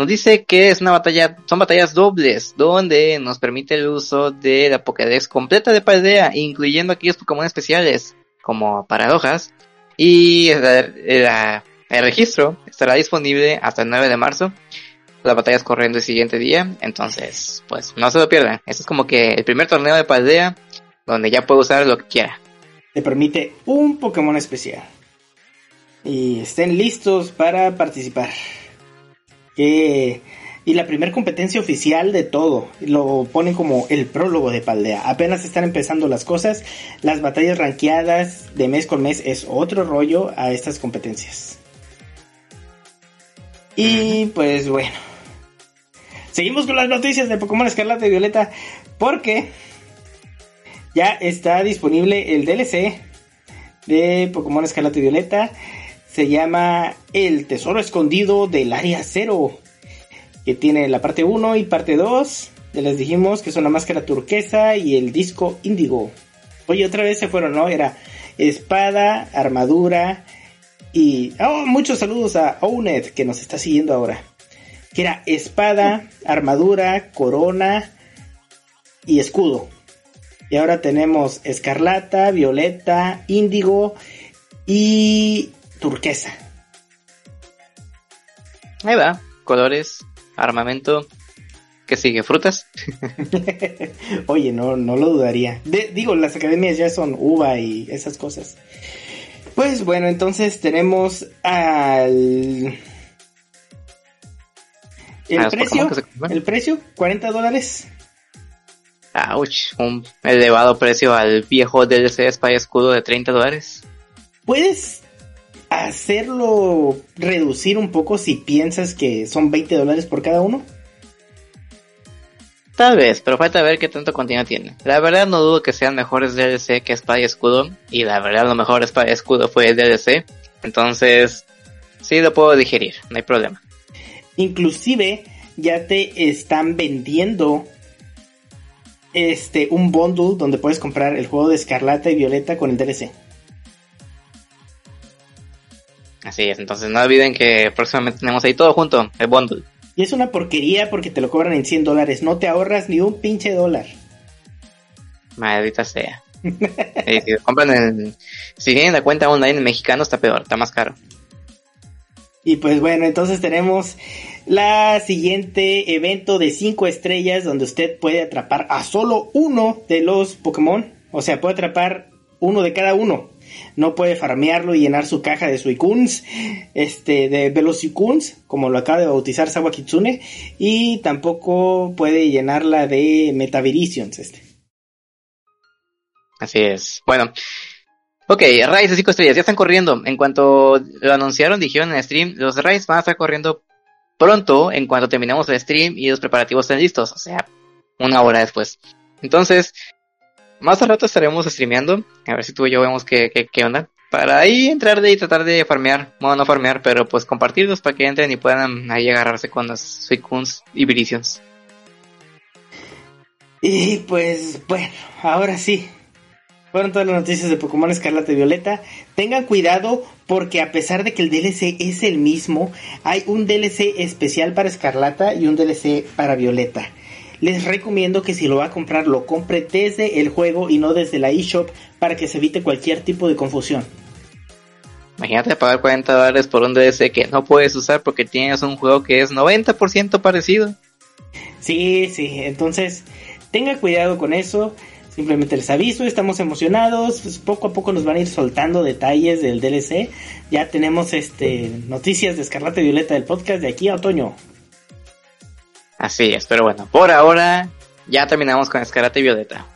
Nos dice que es una batalla, son batallas dobles, donde nos permite el uso de la Pokédex completa de Paldea, incluyendo aquellos Pokémon especiales, como paradojas. Y la- el registro estará disponible hasta el 9 de marzo. Las batallas corriendo el siguiente día, entonces, pues no se lo pierdan. Este es como que el primer torneo de Paldea, donde ya puede usar lo que quiera. Te permite un Pokémon especial. Y estén listos para participar. Que... Y la primera competencia oficial de todo. Lo ponen como el prólogo de Paldea. Apenas están empezando las cosas. Las batallas rankeadas de mes con mes es otro rollo a estas competencias. Y pues bueno. Seguimos con las noticias de Pokémon Escarlata y Violeta. Porque ya está disponible el DLC de Pokémon Escarlata y Violeta. Se llama El Tesoro Escondido del Área Cero. Que tiene la parte 1 y parte 2. Ya les dijimos que son la máscara turquesa y el disco índigo. Oye, otra vez se fueron, ¿no? Era espada, armadura y... Oh, muchos saludos a Owned que nos está siguiendo ahora. Que era espada, armadura, corona y escudo. Y ahora tenemos escarlata, violeta, índigo y turquesa. Ahí va, colores, armamento, que sigue, frutas. [LAUGHS] Oye, no, no lo dudaría. De- digo, las academias ya son uva y esas cosas. Pues bueno, entonces tenemos al... El A los precio, se el precio, 40 dólares. Ouch, un elevado precio al viejo DLC Spy Escudo de 30 dólares. ¿Puedes hacerlo reducir un poco si piensas que son 20 dólares por cada uno? Tal vez, pero falta ver qué tanto contenido tiene. La verdad no dudo que sean mejores DLC que Spy Escudo, y la verdad lo mejor Spy Escudo fue el DLC, entonces sí lo puedo digerir, no hay problema. Inclusive ya te están vendiendo este un bundle donde puedes comprar el juego de Escarlata y Violeta con el DLC. Así es, entonces no olviden que próximamente tenemos ahí todo junto, el bundle. Y es una porquería porque te lo cobran en 100 dólares. No te ahorras ni un pinche dólar. Maldita sea. [LAUGHS] Y si lo compran en... Si tienen la cuenta online en mexicano está peor, está más caro. Y pues bueno, entonces tenemos la siguiente evento de 5 estrellas donde usted puede atrapar a solo uno de los Pokémon. O sea, puede atrapar uno de cada uno. No puede farmearlo y llenar su caja de Suicuns, este, de Velocicuns, como lo acaba de bautizar Sawa Kitsune, y tampoco puede llenarla de Metaviricions, este. Así es. Bueno. Ok, raids de 5 estrellas, ya están corriendo. En cuanto lo anunciaron, dijeron en stream, los raids van a estar corriendo pronto en cuanto terminemos el stream y los preparativos estén listos. O sea, una hora después. Entonces, más al rato estaremos streameando. A ver si tú y yo vemos qué, qué, qué onda. Para ahí entrar de y tratar de farmear. Bueno, no farmear, pero pues compartirlos para que entren y puedan ahí agarrarse con las Suicuns y Virizions. Y pues, bueno, ahora sí. Fueron todas las noticias de Pokémon Escarlata y Violeta. Tengan cuidado porque a pesar de que el DLC es el mismo, hay un DLC especial para Escarlata y un DLC para Violeta les recomiendo que si lo va a comprar lo compre desde el juego y no desde la eShop para que se evite cualquier tipo de confusión. Imagínate pagar 40 dólares por un DLC que no puedes usar porque tienes un juego que es 90% parecido. Sí, sí, entonces tenga cuidado con eso. Simplemente les aviso, estamos emocionados. Pues, poco a poco nos van a ir soltando detalles del DLC. Ya tenemos este noticias de Escarlata y Violeta del podcast de aquí a otoño. Así es, pero bueno, por ahora ya terminamos con Escarlata y Violeta.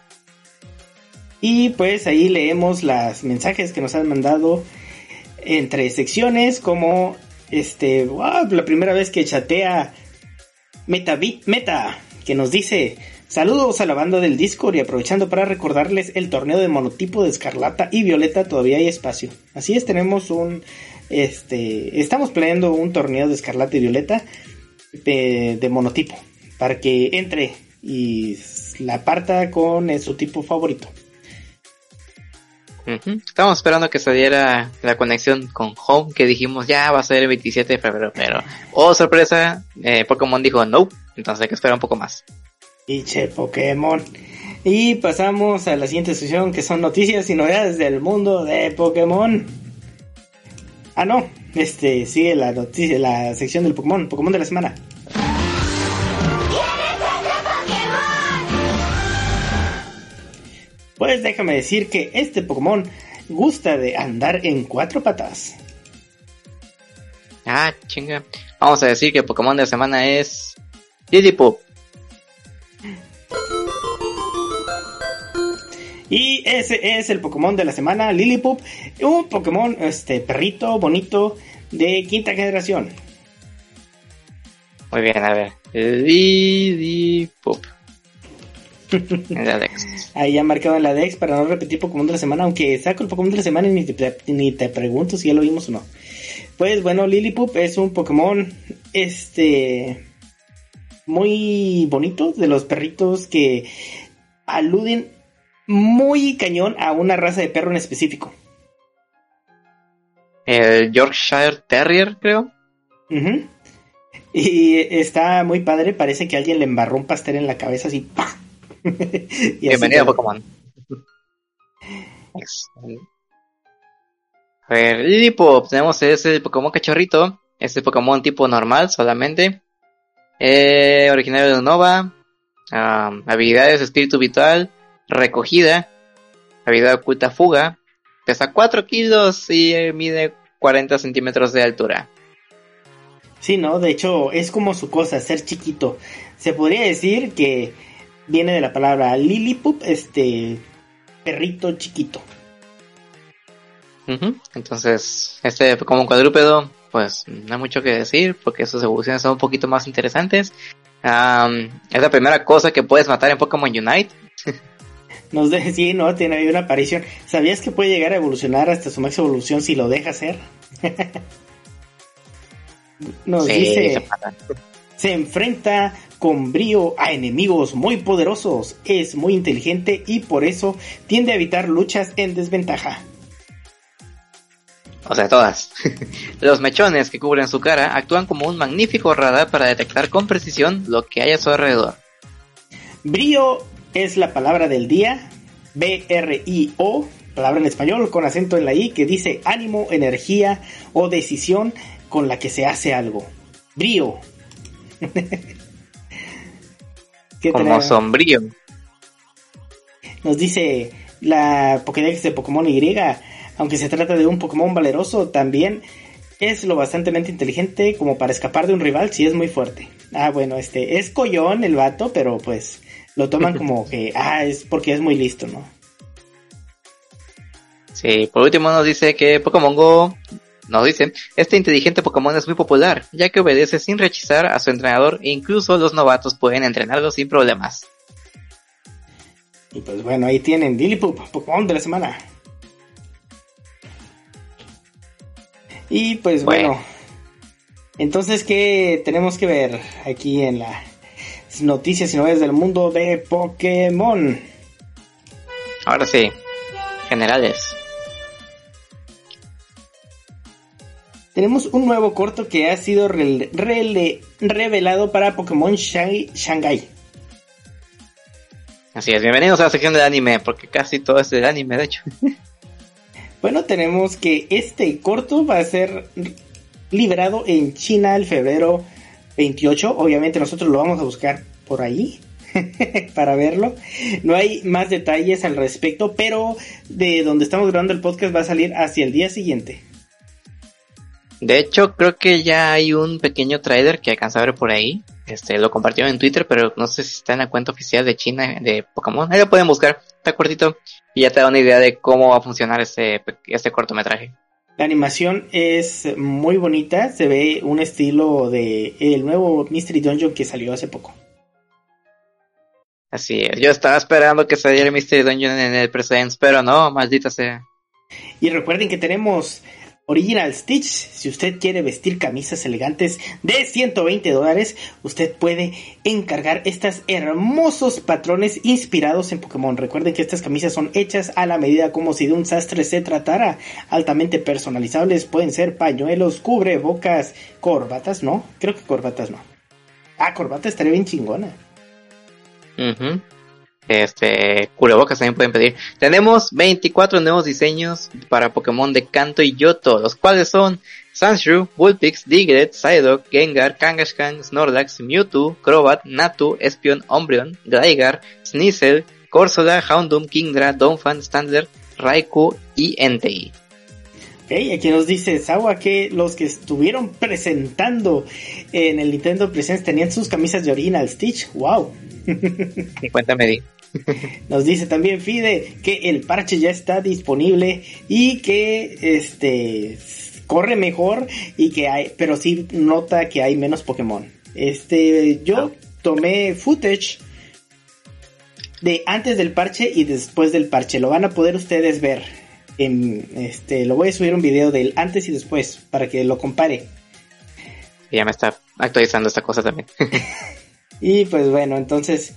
Y pues ahí leemos los mensajes que nos han mandado entre secciones, como este, la primera vez que chatea Metabit Meta, que nos dice saludos a la banda del Discord y aprovechando para recordarles el torneo de monotipo de Escarlata y Violeta, todavía hay espacio. Así es, tenemos un, este, estamos planeando un torneo de Escarlata y Violeta de, monotipo para que entre y la parta con su tipo favorito. Estamos esperando que saliera la conexión con Home, que dijimos ya va a ser el 27 de febrero, pero oh sorpresa, eh, Pokémon dijo no, entonces hay que esperar un poco más. Y che, Pokémon. Y pasamos a la siguiente sección que son noticias y novedades del mundo de Pokémon. Ah, no, este sigue la noticia, la sección del Pokémon, Pokémon de la semana. Pues déjame decir que este Pokémon gusta de andar en cuatro patas. Ah, chinga. Vamos a decir que Pokémon de la semana es Lillipup. Y ese es el Pokémon de la semana, Lillipup, un Pokémon este perrito bonito de quinta generación. Muy bien, a ver. Lillipup. [LAUGHS] en la Dex. Ahí ya marcado en la Dex para no repetir Pokémon de la semana, aunque saco el Pokémon de la semana y ni te, ni te pregunto si ya lo vimos o no. Pues bueno, Lillipup es un Pokémon este muy bonito de los perritos que aluden muy cañón a una raza de perro en específico. El Yorkshire Terrier, creo. Y está muy padre, parece que alguien le embarró un pastel en la cabeza así. [LAUGHS] Bienvenido a Pokémon. A ver, Lilipop, tenemos ese Pokémon cachorrito, este Pokémon tipo normal solamente, eh, originario de Nova, habilidades espíritu vital, recogida, habilidad oculta fuga, pesa 4 kilos y eh, mide 40 centímetros de altura. Sí, no, de hecho es como su cosa, ser chiquito. Se podría decir que viene de la palabra Lillipup, este perrito chiquito. Entonces, este como cuadrúpedo, pues no hay mucho que decir porque sus evoluciones son un poquito más interesantes. es la primera cosa que puedes matar en Pokémon Unite. [LAUGHS] Nos de, [LAUGHS] sí, no, tiene ahí una aparición. ¿Sabías que puede llegar a evolucionar hasta su máxima evolución si lo deja hacer? [LAUGHS] Nos dice, se enfrenta con brío a enemigos muy poderosos, es muy inteligente y por eso tiende a evitar luchas en desventaja. O sea, todas. [LAUGHS] Los mechones que cubren su cara actúan como un magnífico radar para detectar con precisión lo que hay a su alrededor. Brío es la palabra del día, B-R-I-O, palabra en español con acento en la I que dice ánimo, energía o decisión con la que se hace algo. Brío. [LAUGHS] Como sombrío. Nos dice la Pokédex de Pokémon Y. aunque se trata de un Pokémon valeroso, también es lo bastante inteligente como para escapar de un rival si es muy fuerte. Ah, bueno, este es collón el vato, pero pues lo toman como que, ah, es porque es muy listo, ¿no? Sí, por último nos dice que Pokémon Go nos dice, este inteligente Pokémon es muy popular, ya que obedece sin rechazar a su entrenador e incluso los novatos pueden entrenarlo sin problemas. Y pues bueno, ahí tienen Dillipoop, Pokémon de la semana. Y pues bueno. Entonces, ¿qué tenemos que ver aquí en las noticias y novedades del mundo de Pokémon? Ahora sí, generales. Tenemos un nuevo corto que ha sido revelado para Pokémon Shanghai. Así es, bienvenidos a la sección del anime, porque casi todo es del anime, de hecho. [LAUGHS] bueno, tenemos que este corto va a ser liberado en China el febrero 28. Obviamente nosotros lo vamos a buscar por ahí [LAUGHS] para verlo. No hay más detalles al respecto, pero de donde estamos grabando el podcast va a salir hacia el día siguiente. De hecho, creo que ya hay un pequeño trailer que alcanza a ver por ahí. Este, lo compartieron en Twitter, pero no sé si está en la cuenta oficial de China de Pokémon. Ahí lo pueden buscar, está cortito y ya te da una idea de cómo va a funcionar este, este cortometraje. La animación es muy bonita, se ve un estilo de el nuevo Mystery Dungeon que salió hace poco. Así es, yo estaba esperando que saliera Mystery Dungeon en el Presence, pero no, maldita sea. Y recuerden que tenemos Original Stitch, si usted quiere vestir camisas elegantes de 120 dólares, usted puede encargar estos hermosos patrones inspirados en Pokémon. Recuerden que estas camisas son hechas a la medida como si de un sastre se tratara. Altamente personalizables, pueden ser pañuelos, cubrebocas, corbatas, ¿no? Creo que corbatas no. Ah, corbata estaría bien chingona. Este, cubrebocas también pueden pedir. Tenemos 24 nuevos diseños para Pokémon de Kanto y Yoto, los cuales son Sandshrew, Bullpix, Diglett, Psyduck, Gengar, Kangaskhan, Snorlax, Mewtwo, Crobat, Natu, Espion, Umbreon, Gligar, Sneasel, Corsola, Houndoom, Kingdra, Donphan, Standard, Raikou y Entei. Ok, aquí nos dice Sawa que los que estuvieron presentando en el Nintendo Presents tenían sus camisas de Original Stitch. ¡Wow! [LAUGHS] Cuéntame, [LAUGHS] Nos dice también Fide que el parche ya está disponible y que este corre mejor y que hay, pero sí nota que hay menos Pokémon. Este, yo tomé footage de antes del parche y después del parche. Lo van a poder ustedes ver. En, este, lo voy a subir un video del antes y después para que lo compare. Ya me está actualizando esta cosa también. [LAUGHS] y pues bueno, entonces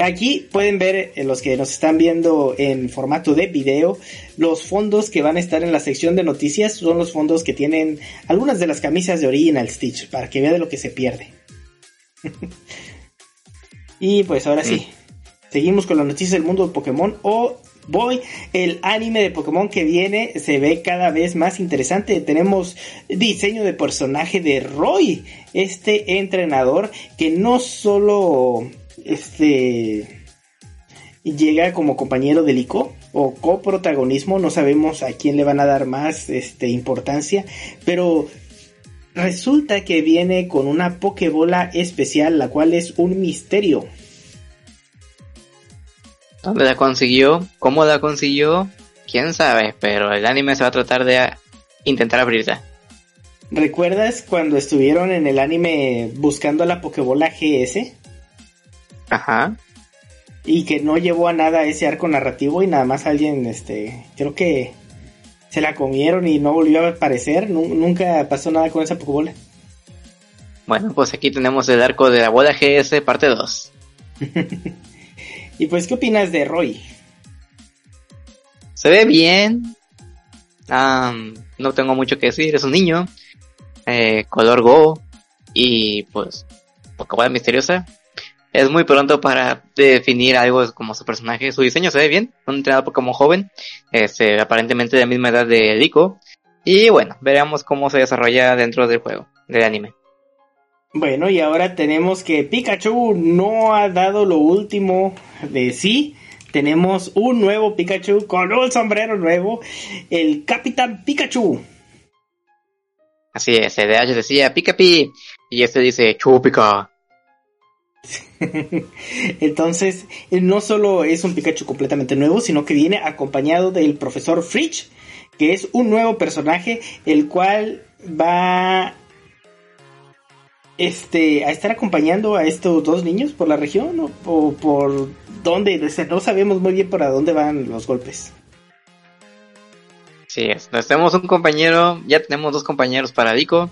Aquí pueden ver eh, los que nos están viendo en formato de video, los fondos que van a estar en la sección de noticias son los fondos que tienen algunas de las camisas de Original Stitch para que vean de lo que se pierde. [LAUGHS] y pues ahora sí, seguimos con las noticias del mundo de Pokémon o voy, el anime de Pokémon que viene se ve cada vez más interesante. Tenemos diseño de personaje de Roy, este entrenador que no solo este llega como compañero del ICO o coprotagonismo, no sabemos a quién le van a dar más este, importancia, pero resulta que viene con una Pokébola especial, la cual es un misterio. ¿Dónde la consiguió? ¿Cómo la consiguió? Quién sabe, pero el anime se va a tratar de intentar abrirla. ¿Recuerdas cuando estuvieron en el anime buscando la Pokébola GS? Ajá. Y que no llevó a nada ese arco narrativo y nada más alguien, este, creo que se la comieron y no volvió a aparecer. nunca pasó nada con esa Pokébola. Bueno, pues aquí tenemos el arco de la bola GS parte 2. [LAUGHS] y pues, ¿qué opinas de Roy? Se ve bien. no tengo mucho que decir, es un niño. Eh, color Go. Y pues, Pokébola misteriosa es muy pronto para definir algo como su personaje. Su diseño se ve bien, un entrenador como joven, este, aparentemente de la misma edad de Rico. Y bueno, veremos cómo se desarrolla dentro del juego, del anime. Bueno, y ahora tenemos que Pikachu no ha dado lo último de sí tenemos un nuevo Pikachu con un sombrero nuevo, el Capitán Pikachu. Así es, el de Ash decía Pikapi y este dice Chupica. [LAUGHS] Entonces, no solo es un Pikachu completamente nuevo, sino que viene acompañado del profesor Fritz, que es un nuevo personaje, el cual va este, a estar acompañando a estos dos niños por la región o, por dónde, no sabemos muy bien para dónde van los golpes. Sí, tenemos un compañero, ya tenemos dos compañeros para Dico.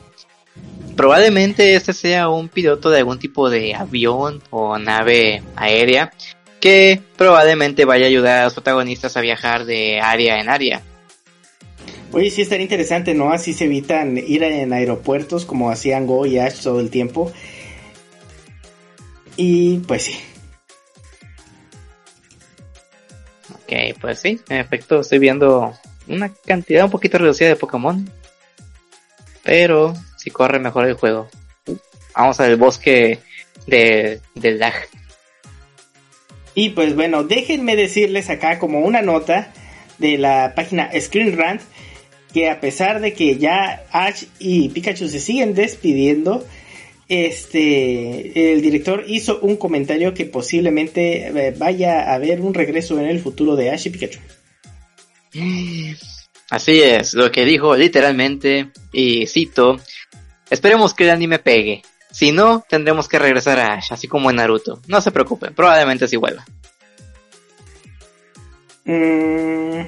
Probablemente este sea un piloto de algún tipo de avión o nave aérea que probablemente vaya a ayudar a los protagonistas a viajar de área en área. Oye, sí estaría interesante, ¿no? Así se evitan ir en aeropuertos como hacían Go y Ash todo el tiempo. Y pues sí. Ok, pues sí, en efecto estoy viendo una cantidad un poquito reducida de Pokémon. Pero si corre mejor el juego. Vamos al bosque de, del lag. Y pues bueno, déjenme decirles acá como una nota de la página Screen Rant que a pesar de que ya Ash y Pikachu se siguen despidiendo, este el director hizo un comentario que posiblemente eh, vaya a haber un regreso en el futuro de Ash y Pikachu. Así es, lo que dijo literalmente, y cito, esperemos que el anime pegue. Si no, tendremos que regresar a Ash, así como en Naruto. No se preocupen, probablemente sí vuelva. Mm,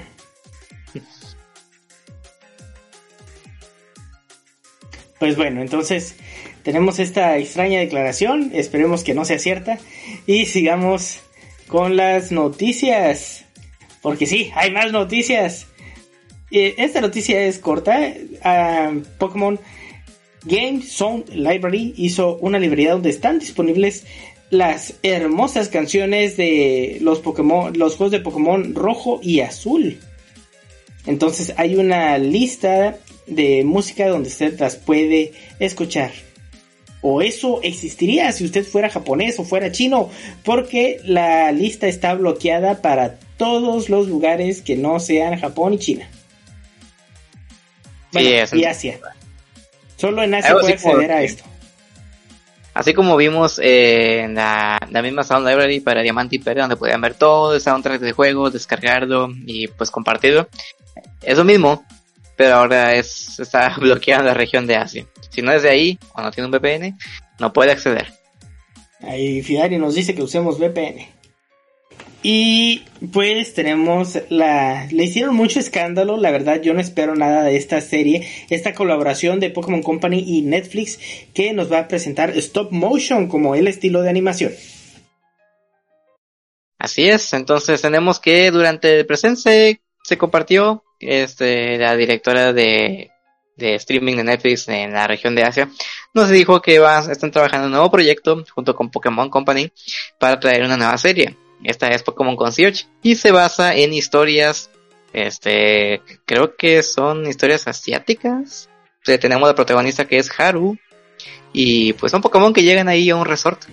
Pues bueno, entonces tenemos esta extraña declaración, esperemos que no sea cierta y sigamos con las noticias. Porque sí, hay más noticias. Eh, esta noticia es corta. Ah, Pokémon Game Sound Library hizo una librería donde están disponibles las hermosas canciones de los Pokémon, los juegos de Pokémon rojo y azul. Entonces hay una lista de música donde usted las puede escuchar. O eso existiría si usted fuera japonés o fuera chino, porque la lista está bloqueada para todos los lugares que no sean Japón y China. y Asia. Solo en Asia puede acceder a esto. Así como vimos eh, en la, misma Sound Library para Diamante y donde podían ver todo el soundtrack de juego, descargarlo y pues compartirlo. Eso mismo, pero ahora es, está [LAUGHS] bloqueada la región de Asia. Si no es de ahí o no tiene un VPN, no puede acceder. Ahí Fidari nos dice que usemos VPN. Y pues tenemos la... Le hicieron mucho escándalo, la verdad yo no espero nada de esta serie, esta colaboración de Pokémon Company y Netflix que nos va a presentar stop motion como el estilo de animación. Así es, entonces tenemos que durante el presente se compartió este, la directora de, de streaming de Netflix en la región de Asia, nos dijo que va, están trabajando en un nuevo proyecto junto con Pokémon Company para traer una nueva serie. Esta es Pokémon Concierge y se basa en historias, este, creo que son historias asiáticas. tenemos la protagonista que es Haru y pues son Pokémon que llegan ahí a un resort.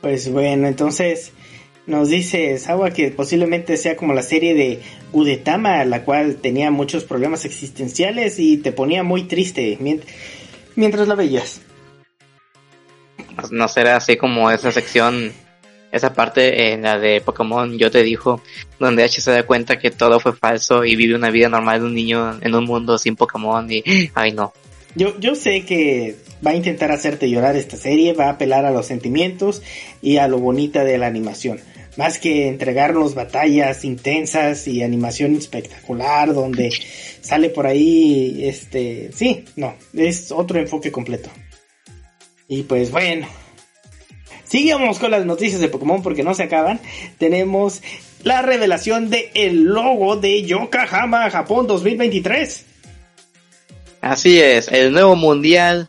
Pues bueno, entonces nos dice Sawa que posiblemente sea como la serie de Udetama, la cual tenía muchos problemas existenciales y te ponía muy triste mientras la veías. No será así como esa sección, esa parte en la de Pokémon Yo te dijo, donde H se da cuenta que todo fue falso y vive una vida normal de un niño en un mundo sin Pokémon y, [GASPS] ay no. Yo, yo sé que va a intentar hacerte llorar esta serie, va a apelar a los sentimientos y a lo bonita de la animación más que entregarnos batallas intensas y animación espectacular donde sale por ahí este sí no es otro enfoque completo y pues bueno sigamos con las noticias de Pokémon porque no se acaban tenemos la revelación de el logo de Yokohama Japón 2023 Así es, el nuevo mundial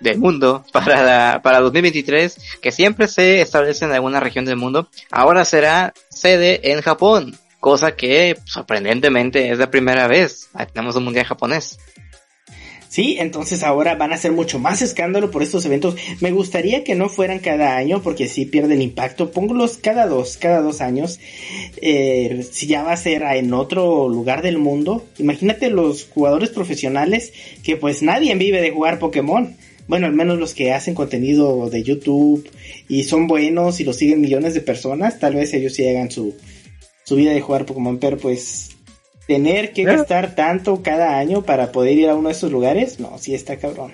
del mundo [LAUGHS] para, para 2023, que siempre se establece en alguna región del mundo, ahora será sede en Japón, cosa que sorprendentemente es la primera vez. tenemos un mundial japonés. Sí, entonces ahora van a hacer mucho más escándalo por estos eventos. Me gustaría que no fueran cada año porque sí pierden impacto. Póngolos cada dos, cada dos años. Eh, si ya va a ser en otro lugar del mundo. Imagínate los jugadores profesionales que pues nadie vive de jugar Pokémon. Bueno, al menos los que hacen contenido de YouTube y son buenos y lo siguen millones de personas. Tal vez ellos sí hagan su, su vida de jugar Pokémon. Pero pues tener que gastar tanto cada año para poder ir a uno de esos lugares, no, sí está cabrón.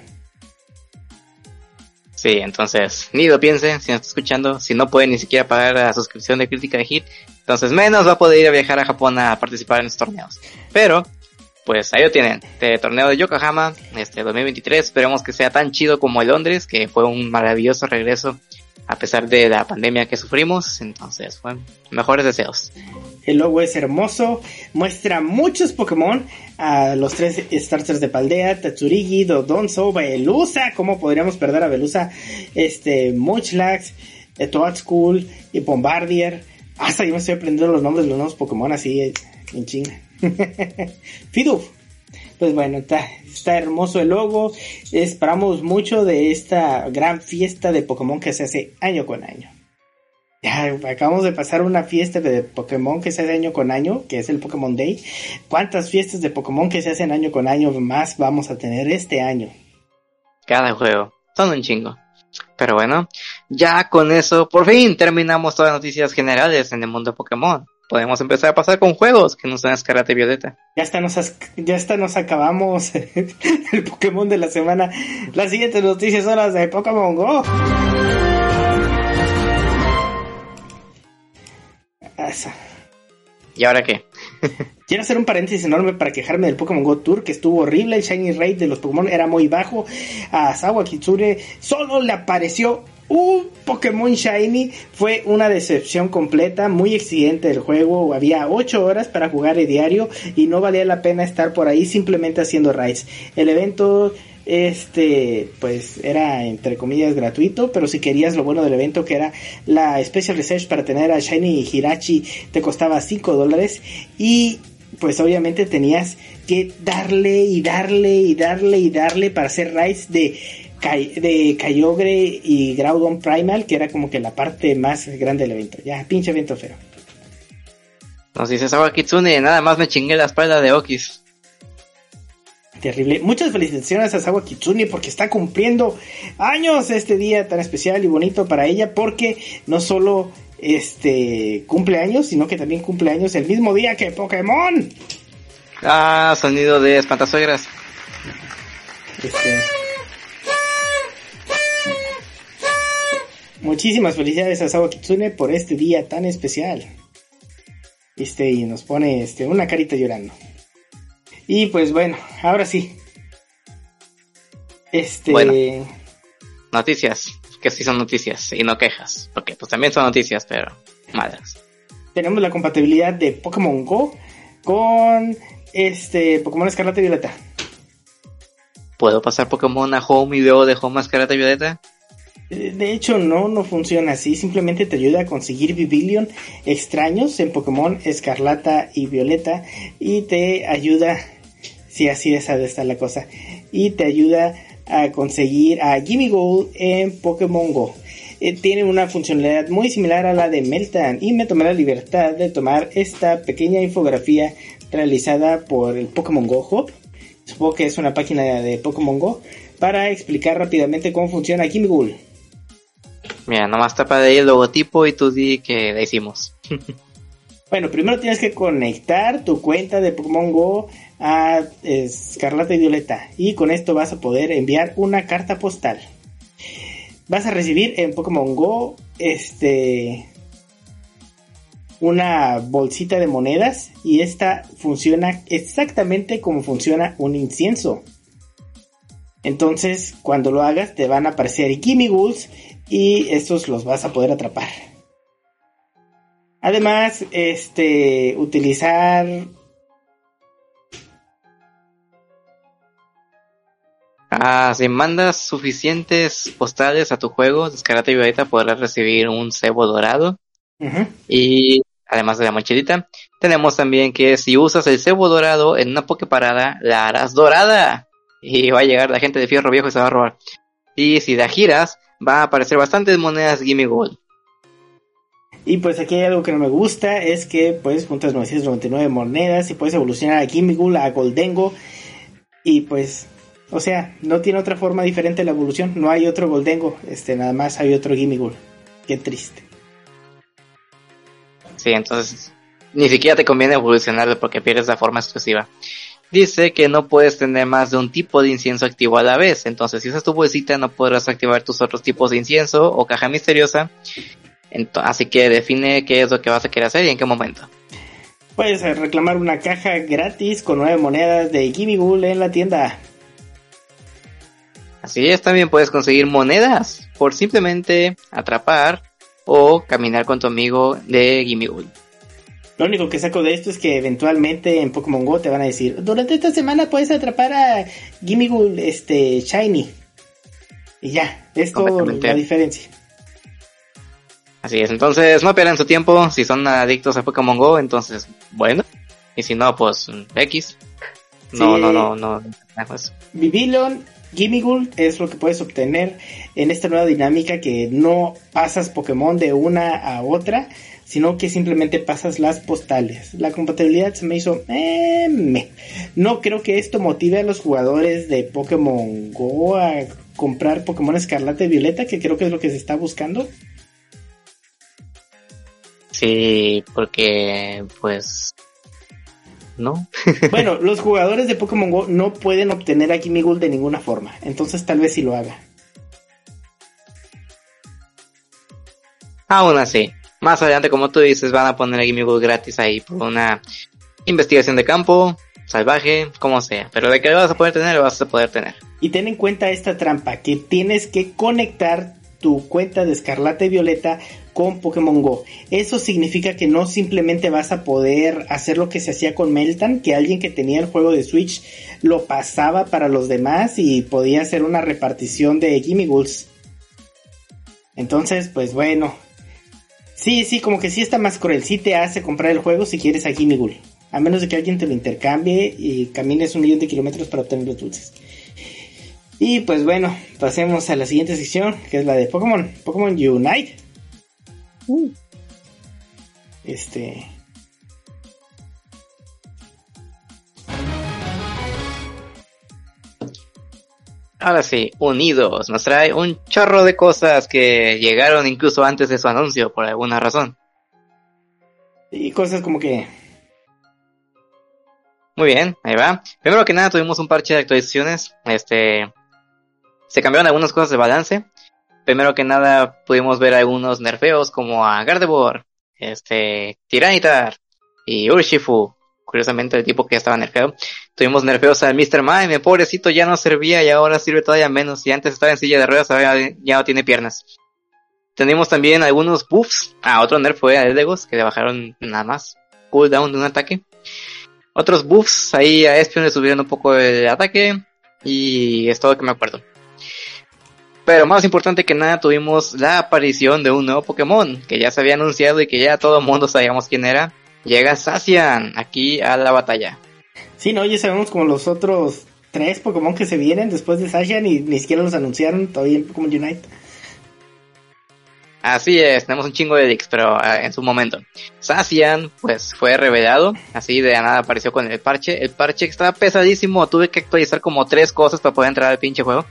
Sí, entonces, ni lo piense, si no está escuchando, si no puede ni siquiera pagar la suscripción de crítica de Hit, entonces menos va a poder ir a viajar a Japón a participar en los torneos. Pero, pues ahí lo tienen, este torneo de Yokohama, este 2023, esperemos que sea tan chido como el Londres, que fue un maravilloso regreso a pesar de la pandemia que sufrimos, entonces, bueno, mejores deseos. El logo es hermoso, muestra muchos Pokémon, a los tres starters de Paldea, Tatsurigi, Dodonzo, Belusa, ¿cómo podríamos perder a Belusa? Este, Munchlax, eh, Toadschool y Bombardier. Hasta yo me estoy aprendiendo los nombres de los nuevos Pokémon así en chinga. [LAUGHS] Fiduf. Pues bueno, está, hermoso el logo. Esperamos mucho de esta gran fiesta de Pokémon que se hace año con año. Ya acabamos de pasar una fiesta de Pokémon que se hace año con año, que es el Pokémon Day. ¿Cuántas fiestas de Pokémon que se hacen año con año más vamos a tener este año? Cada juego, son un chingo. Pero bueno, ya con eso por fin terminamos todas las noticias generales en el mundo de Pokémon. Podemos empezar a pasar con juegos que nos dan Escarlata Violeta. Ya está, nos, ya está, nos acabamos [LAUGHS] el Pokémon de la semana. Las siguientes noticias son las de Pokémon Go. ¿Y ahora qué? [LAUGHS] Quiero hacer un paréntesis enorme para quejarme del Pokémon Go Tour, que estuvo horrible. El Shiny Rate de los Pokémon era muy bajo. A Sawa Kitsune solo le apareció un Pokémon Shiny. Fue una decepción completa, muy exigente el juego. Había 8 horas para jugar el diario y no valía la pena estar por ahí simplemente haciendo raids. El evento este pues era entre comillas gratuito pero si querías lo bueno del evento que era la special research para tener a Shiny y Hirachi te costaba 5 dólares y pues obviamente tenías que darle y darle y darle y darle para hacer raids de de Kyogre y Groudon Primal que era como que la parte más grande del evento ya pinche evento feo nos dice Sawa Kitsune nada más me chingué la espalda de Okis terrible. Muchas felicitaciones a Sawa Kitsune porque está cumpliendo años este día tan especial y bonito para ella porque no solo este cumple años, sino que también cumple años el mismo día que Pokémon. Ah, sonido de espantasuegras. Este... Muchísimas felicidades a Sawa Kitsune por este día tan especial. Este, y nos pone este, una carita llorando. Y pues bueno, ahora sí. Este. Bueno, noticias, que sí son noticias y no quejas, porque pues también son noticias, pero malas. Tenemos la compatibilidad de Pokémon Go con este Pokémon Escarlata y Violeta. ¿Puedo pasar Pokémon a Home y luego de Home a Escarlata y Violeta? De hecho, no, no funciona así. Simplemente te ayuda a conseguir Bibilion extraños en Pokémon Escarlata y Violeta. Y te ayuda Sí, así es, está la cosa. Y te ayuda a conseguir a Gimme Gold en Pokémon Go. Eh, tiene una funcionalidad muy similar a la de Meltan y me tomé la libertad de tomar esta pequeña infografía realizada por el Pokémon Go Hub. Supongo que es una página de Pokémon Go para explicar rápidamente cómo funciona Gimme Gold. Mira, nomás tapa de ahí el logotipo y tú di que la hicimos. [LAUGHS] bueno, primero tienes que conectar tu cuenta de Pokémon Go a Escarlata y Violeta y con esto vas a poder enviar una carta postal. Vas a recibir en Pokémon Go este una bolsita de monedas y esta funciona exactamente como funciona un incienso. Entonces, cuando lo hagas, te van a aparecer Gimme y estos los vas a poder atrapar. Además, este, utilizar Ah, si mandas suficientes postales a tu juego, Descarate y Violeta podrás recibir un cebo dorado. Y además de la mochilita, tenemos también que si usas el cebo dorado en una parada, la harás dorada. y va a llegar la gente de fierro viejo y se va a robar. Y si da giras, va a aparecer bastantes monedas Gimme Gold. Y pues aquí hay algo que no me gusta, es que pues juntas 999 monedas y puedes evolucionar a Gimme Gold, a Goldengo. Y pues, o sea, no tiene otra forma diferente la evolución, no hay otro Goldengo, este, nada más hay otro Gimme Gold. Qué triste. Sí, entonces ni siquiera te conviene evolucionarlo porque pierdes la forma exclusiva. Dice que no puedes tener más de un tipo de incienso activo a la vez. Entonces, si esa es tu bolsita, no podrás activar tus otros tipos de incienso o caja misteriosa. así que define qué es lo que vas a querer hacer y en qué momento. Puedes reclamar una caja gratis con nueve monedas de Gimme en la tienda. Así es, también puedes conseguir monedas por simplemente atrapar o caminar con tu amigo de Gimme lo único que saco de esto es que eventualmente en Pokémon Go te van a decir, durante esta semana puedes atrapar a Gimmighoul este, Shiny. Y ya, es todo la diferencia. Así es, entonces no pierdan su tiempo si son adictos a Pokémon Go, entonces bueno, y si no, pues X. No, no, no, no, no. Vivillon, Gimmighoul es lo que puedes obtener en esta nueva dinámica que no pasas Pokémon de una a otra, sino que simplemente pasas las postales. La compatibilidad se me hizo... Eh, No creo que esto motive a los jugadores de Pokémon Go a comprar Pokémon Escarlata y Violeta, que creo que es lo que se está buscando. Sí, porque pues... ¿No? [LAUGHS] bueno, los jugadores de Pokémon Go no pueden obtener a Kimigul de ninguna forma, entonces tal vez sí lo haga. Aún así, más adelante, como tú dices, van a poner Gimme gratis ahí por una investigación de campo, salvaje, como sea. Pero de que lo vas a poder tener, lo vas a poder tener. Y ten en cuenta esta trampa, que tienes que conectar tu cuenta de Escarlata y Violeta con Pokémon Go. Eso significa que no simplemente vas a poder hacer lo que se hacía con Meltan, que alguien que tenía el juego de Switch lo pasaba para los demás y podía hacer una repartición de Gimme Entonces, pues bueno, Sí, sí, como que sí está más cruel. Sí te hace comprar el juego si quieres a Gimme A menos de que alguien te lo intercambie y camines un millón de kilómetros para obtener los dulces. Y pues bueno, pasemos a la siguiente sección, que es la de Pokémon. Pokémon Unite. Uh. Este. Ahora sí, Unidos nos trae un chorro de cosas que llegaron incluso antes de su anuncio por alguna razón. Y cosas como que... Muy bien, ahí va. Primero que nada tuvimos un parche de actualizaciones. Este... Se cambiaron algunas cosas de balance. Primero que nada pudimos ver algunos nerfeos como a Gardevoir, este, Tiranitar y Urshifu curiosamente el tipo que estaba nerfeado. Tuvimos nerfeos al Mr. Mime, pobrecito ya no servía y ahora sirve todavía menos. Y antes estaba en silla de ruedas, ahora ya no tiene piernas. Tenemos también algunos buffs. Ah, otro nerf fue a Eldegos, que le bajaron nada más cooldown de un ataque. Otros buffs, ahí a Espion le subieron un poco el ataque. Y es todo lo que me acuerdo. Pero más importante que nada, tuvimos la aparición de un nuevo Pokémon, que ya se había anunciado y que ya todo el mundo sabíamos quién era llega Sacian aquí a la batalla. Sí, no, ya sabemos como los otros tres Pokémon que se vienen después de Sacian y ni siquiera los anunciaron todavía en Pokémon Unite. Así es, tenemos un chingo de dicks, pero ah, en su momento. Sacian, pues fue revelado, así de nada apareció con el parche. El parche estaba pesadísimo, tuve que actualizar como tres cosas para poder entrar al pinche juego.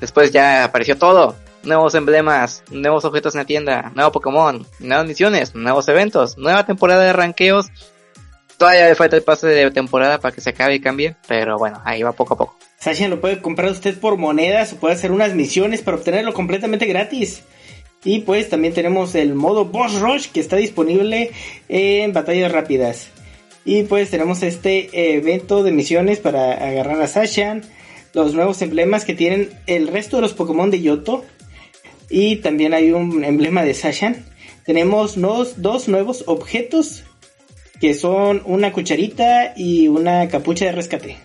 Después ya apareció todo nuevos emblemas, nuevos objetos en la tienda, nuevo Pokémon, nuevas misiones, nuevos eventos, nueva temporada de ranqueos. Todavía falta el pase de temporada para que se acabe y cambie, pero bueno, ahí va poco a poco. Sasha lo puede comprar usted por monedas o puede hacer unas misiones para obtenerlo completamente gratis. Y pues también tenemos el modo Boss Rush que está disponible en batallas rápidas. Y pues tenemos este evento de misiones para agarrar a Sasha. Los nuevos emblemas que tienen el resto de los Pokémon de Yoto. Y también hay un emblema de Sashan. Tenemos dos, nuevos objetos que son una cucharita y una capucha de rescate.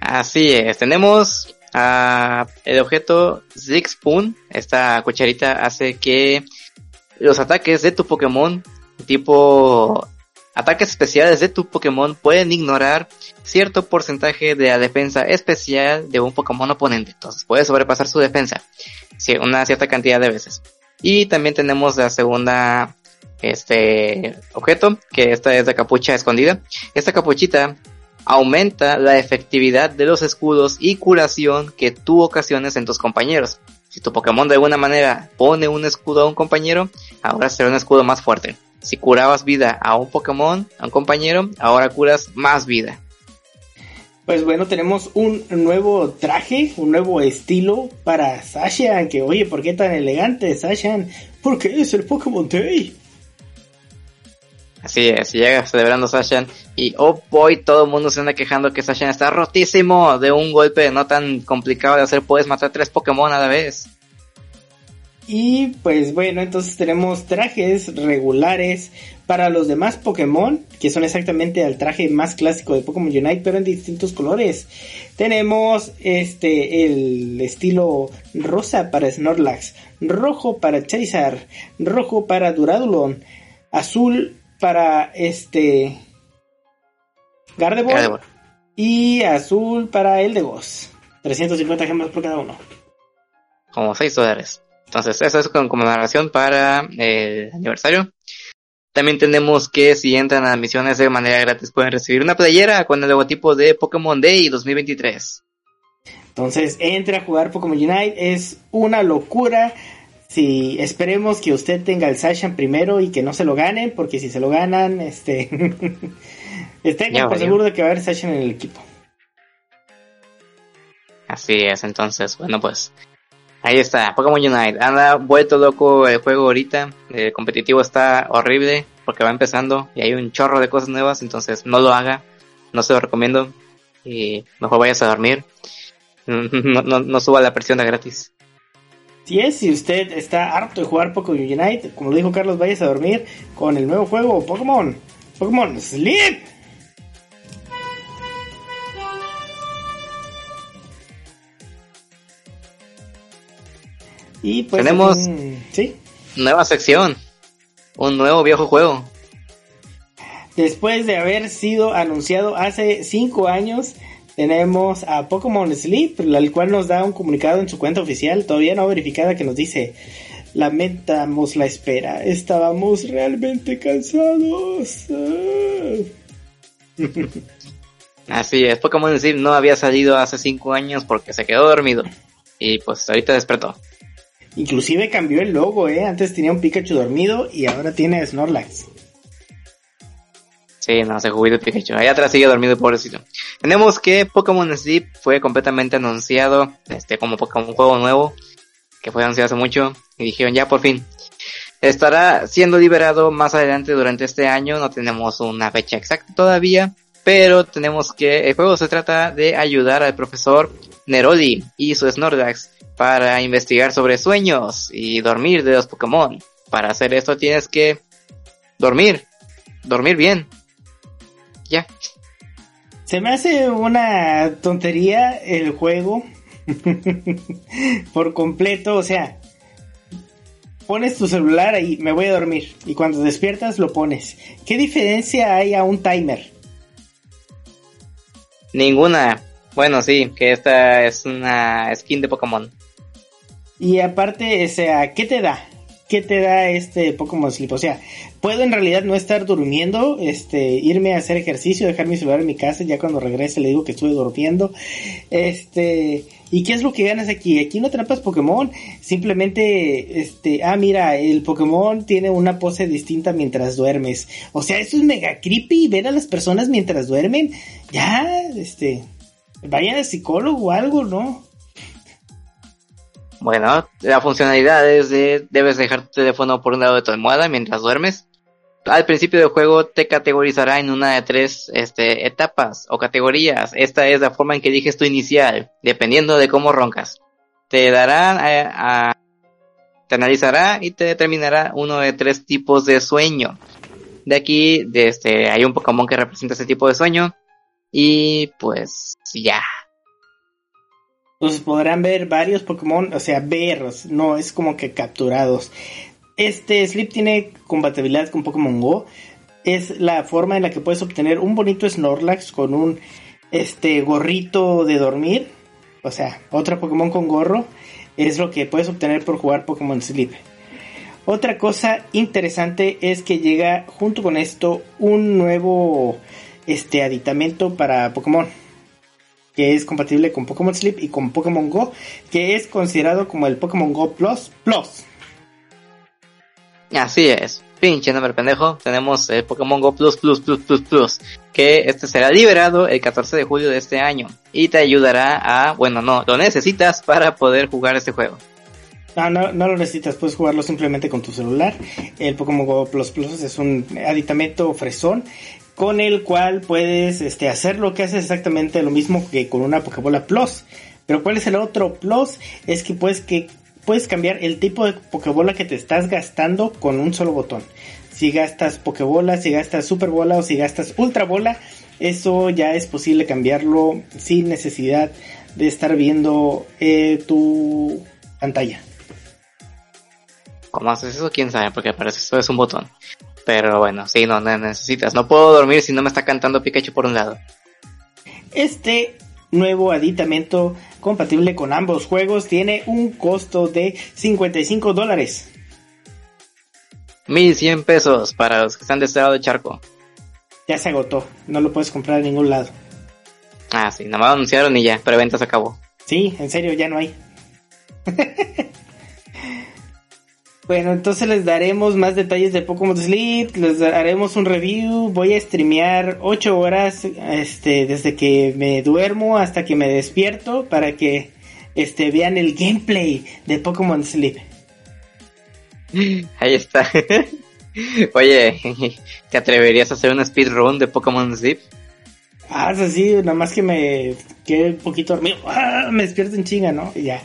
Así es, tenemos uh, el objeto Zig Spoon. Esta cucharita hace que los ataques de tu Pokémon tipo Ataques especiales de tu Pokémon pueden ignorar cierto porcentaje de la defensa especial de un Pokémon oponente. Entonces puede sobrepasar su defensa una cierta cantidad de veces. Y también tenemos la segunda este objeto, que esta es la capucha escondida. Esta capuchita aumenta la efectividad de los escudos y curación que tú ocasiones en tus compañeros. Si tu Pokémon de alguna manera pone un escudo a un compañero, ahora será un escudo más fuerte. Si curabas vida a un Pokémon, a un compañero, ahora curas más vida. Pues bueno, tenemos un nuevo traje, un nuevo estilo para Sasha. Que oye, ¿por qué tan elegante, Sasha? Porque es el Pokémon Day. Así es, llega celebrando Sasha y oh boy, todo el mundo se anda quejando que Sasha está rotísimo de un golpe no tan complicado de hacer, puedes matar tres Pokémon a la vez. Y pues bueno, entonces tenemos trajes regulares para los demás Pokémon, que son exactamente el traje más clásico de Pokémon Unite, pero en distintos colores. Tenemos este el estilo rosa para Snorlax, rojo para Charizard, rojo para Duradulon, azul para este Gardevoir, y azul para Eldegos. 350 gemas por cada uno. Como 6 dólares. Entonces, eso es como conmemoración para el aniversario. También tenemos que si entran a misiones de manera gratis pueden recibir una playera con el logotipo de Pokémon Day 2023. Entonces, entre a jugar Pokémon Unite, es una locura. Si esperemos que usted tenga el Sasha primero y que no se lo ganen, porque si se lo ganan, este [LAUGHS] estén por seguro de que va a haber Sasha en el equipo. Así es, entonces, bueno pues Ahí está, Pokémon Unite. Anda vuelto loco el juego ahorita. El competitivo está horrible porque va empezando y hay un chorro de cosas nuevas, entonces no lo haga. No se lo recomiendo. Y mejor vayas a dormir. [LAUGHS] No, no, no suba la presión de gratis. Si es, si usted está harto de jugar Pokémon Unite, como lo dijo Carlos, vayas a dormir con el nuevo juego Pokémon. Pokémon Sleep. Y pues tenemos ¿sí? nueva sección, un nuevo viejo juego. Después de haber sido anunciado hace 5 años, tenemos a Pokémon Sleep, el cual nos da un comunicado en su cuenta oficial, todavía no verificada, que nos dice, lamentamos la espera, estábamos realmente cansados. [LAUGHS] Así es, Pokémon Sleep no había salido hace 5 años porque se quedó dormido y pues ahorita despertó. Inclusive cambió el logo, ¿eh? Antes tenía un Pikachu dormido y ahora tiene Snorlax. Sí, no, se jubiló Pikachu. Allá atrás sigue dormido, pobrecito. Tenemos que Pokémon Sleep fue completamente anunciado, este, como un juego nuevo, que fue anunciado hace mucho, y dijeron ya por fin. Estará siendo liberado más adelante durante este año, no tenemos una fecha exacta todavía, pero tenemos que el juego se trata de ayudar al profesor Neroli y su Snorlax para investigar sobre sueños y dormir de los Pokémon. Para hacer esto tienes que dormir, dormir bien. Ya. Se me hace una tontería el juego [LAUGHS] por completo, o sea, pones tu celular ahí, me voy a dormir y cuando despiertas lo pones. ¿Qué diferencia hay a un timer? Ninguna. Bueno, sí, que esta es una skin de Pokémon. Y aparte, o sea, ¿qué te da? ¿Qué te da este Pokémon Sleep? O sea, puedo en realidad no estar durmiendo, este, irme a hacer ejercicio, dejar mi celular en mi casa, ya cuando regrese le digo que estuve durmiendo. Este, ¿y qué es lo que ganas aquí? Aquí no atrapas Pokémon, simplemente, este, ah, mira, el Pokémon tiene una pose distinta mientras duermes. O sea, eso es mega creepy, ver a las personas mientras duermen. Ya, este, vayan al psicólogo o algo, ¿no? Bueno, la funcionalidad es de debes dejar tu teléfono por un lado de tu almohada mientras duermes. Al principio del juego te categorizará en una de tres este, etapas o categorías. Esta es la forma en que eliges tu inicial, dependiendo de cómo roncas. Te dará, eh, te analizará y te determinará uno de tres tipos de sueño. De aquí, de este, hay un Pokémon que representa ese tipo de sueño. Y pues ya, entonces podrán ver varios Pokémon, o sea, verlos, no es como que capturados. Este Sleep tiene compatibilidad con Pokémon Go, es la forma en la que puedes obtener un bonito Snorlax con un este gorrito de dormir. O sea, otro Pokémon con gorro es lo que puedes obtener por jugar Pokémon Sleep. Otra cosa interesante es que llega junto con esto un nuevo este aditamento para Pokémon que es compatible con Pokémon Sleep y con Pokémon Go, que es considerado como el Pokémon Go Plus Plus. Así es, pinche nombre pendejo, tenemos el Pokémon Go Plus Plus Plus Plus Plus, que este será liberado el 14 de julio de este año y te ayudará a, bueno, no, lo necesitas para poder jugar este juego. No, no, no lo necesitas, puedes jugarlo simplemente con tu celular. El Pokémon Go Plus Plus es un aditamento fresón con el cual puedes este, hacer lo que hace exactamente lo mismo que con una Pokébola Plus. Pero ¿cuál es el otro plus? Es que puedes, que puedes cambiar el tipo de Pokébola que te estás gastando con un solo botón. Si gastas Pokébola, si gastas Superbola o si gastas Ultra Bola, eso ya es posible cambiarlo sin necesidad de estar viendo eh, tu pantalla. ¿Cómo haces eso? ¿Quién sabe? Porque parece que esto es un botón. Pero bueno, sí, no, necesitas. No puedo dormir si no me está cantando Pikachu por un lado. Este nuevo aditamento compatible con ambos juegos tiene un costo de 55 dólares. 1100 pesos para los que están de este lado de charco. Ya se agotó, no lo puedes comprar en ningún lado. Ah, sí, nada más anunciaron y ya, preventa se acabó. Sí, en serio, ya no hay. [LAUGHS] Bueno, entonces les daremos más detalles de Pokémon Sleep, les haremos un review, voy a streamear 8 horas este, desde que me duermo hasta que me despierto para que este, vean el gameplay de Pokémon Sleep. Ahí está. [LAUGHS] Oye, [LAUGHS] ¿te atreverías a hacer una speedrun de Pokémon Sleep? Ah, es así, nada más que me quede un poquito dormido, ¡ah! me despierto en chinga, ¿no? Y ya.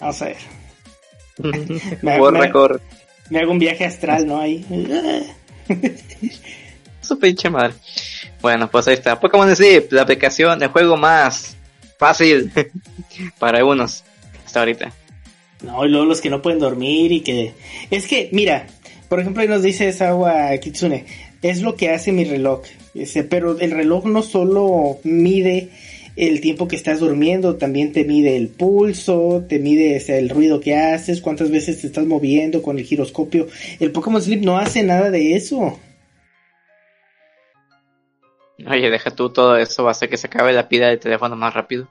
Vamos a ver [LAUGHS] me, hago un viaje astral, ¿no? Ahí. [LAUGHS] Su pinche madre. Bueno, pues ahí está. Pokémon Sleep, la aplicación de juego más fácil [LAUGHS] para algunos hasta ahorita. No, y luego los que no pueden dormir y que... Es que, mira, por ejemplo, ahí nos dice esa agua Kitsune, es lo que hace mi reloj. Pero el reloj no solo mide el tiempo que estás durmiendo, también te mide el pulso, te mide el ruido que haces, cuántas veces te estás moviendo con el giroscopio. El Pokémon Sleep no hace nada de eso. Oye, deja tú todo eso, va a hacer que se acabe la pila de teléfono más rápido.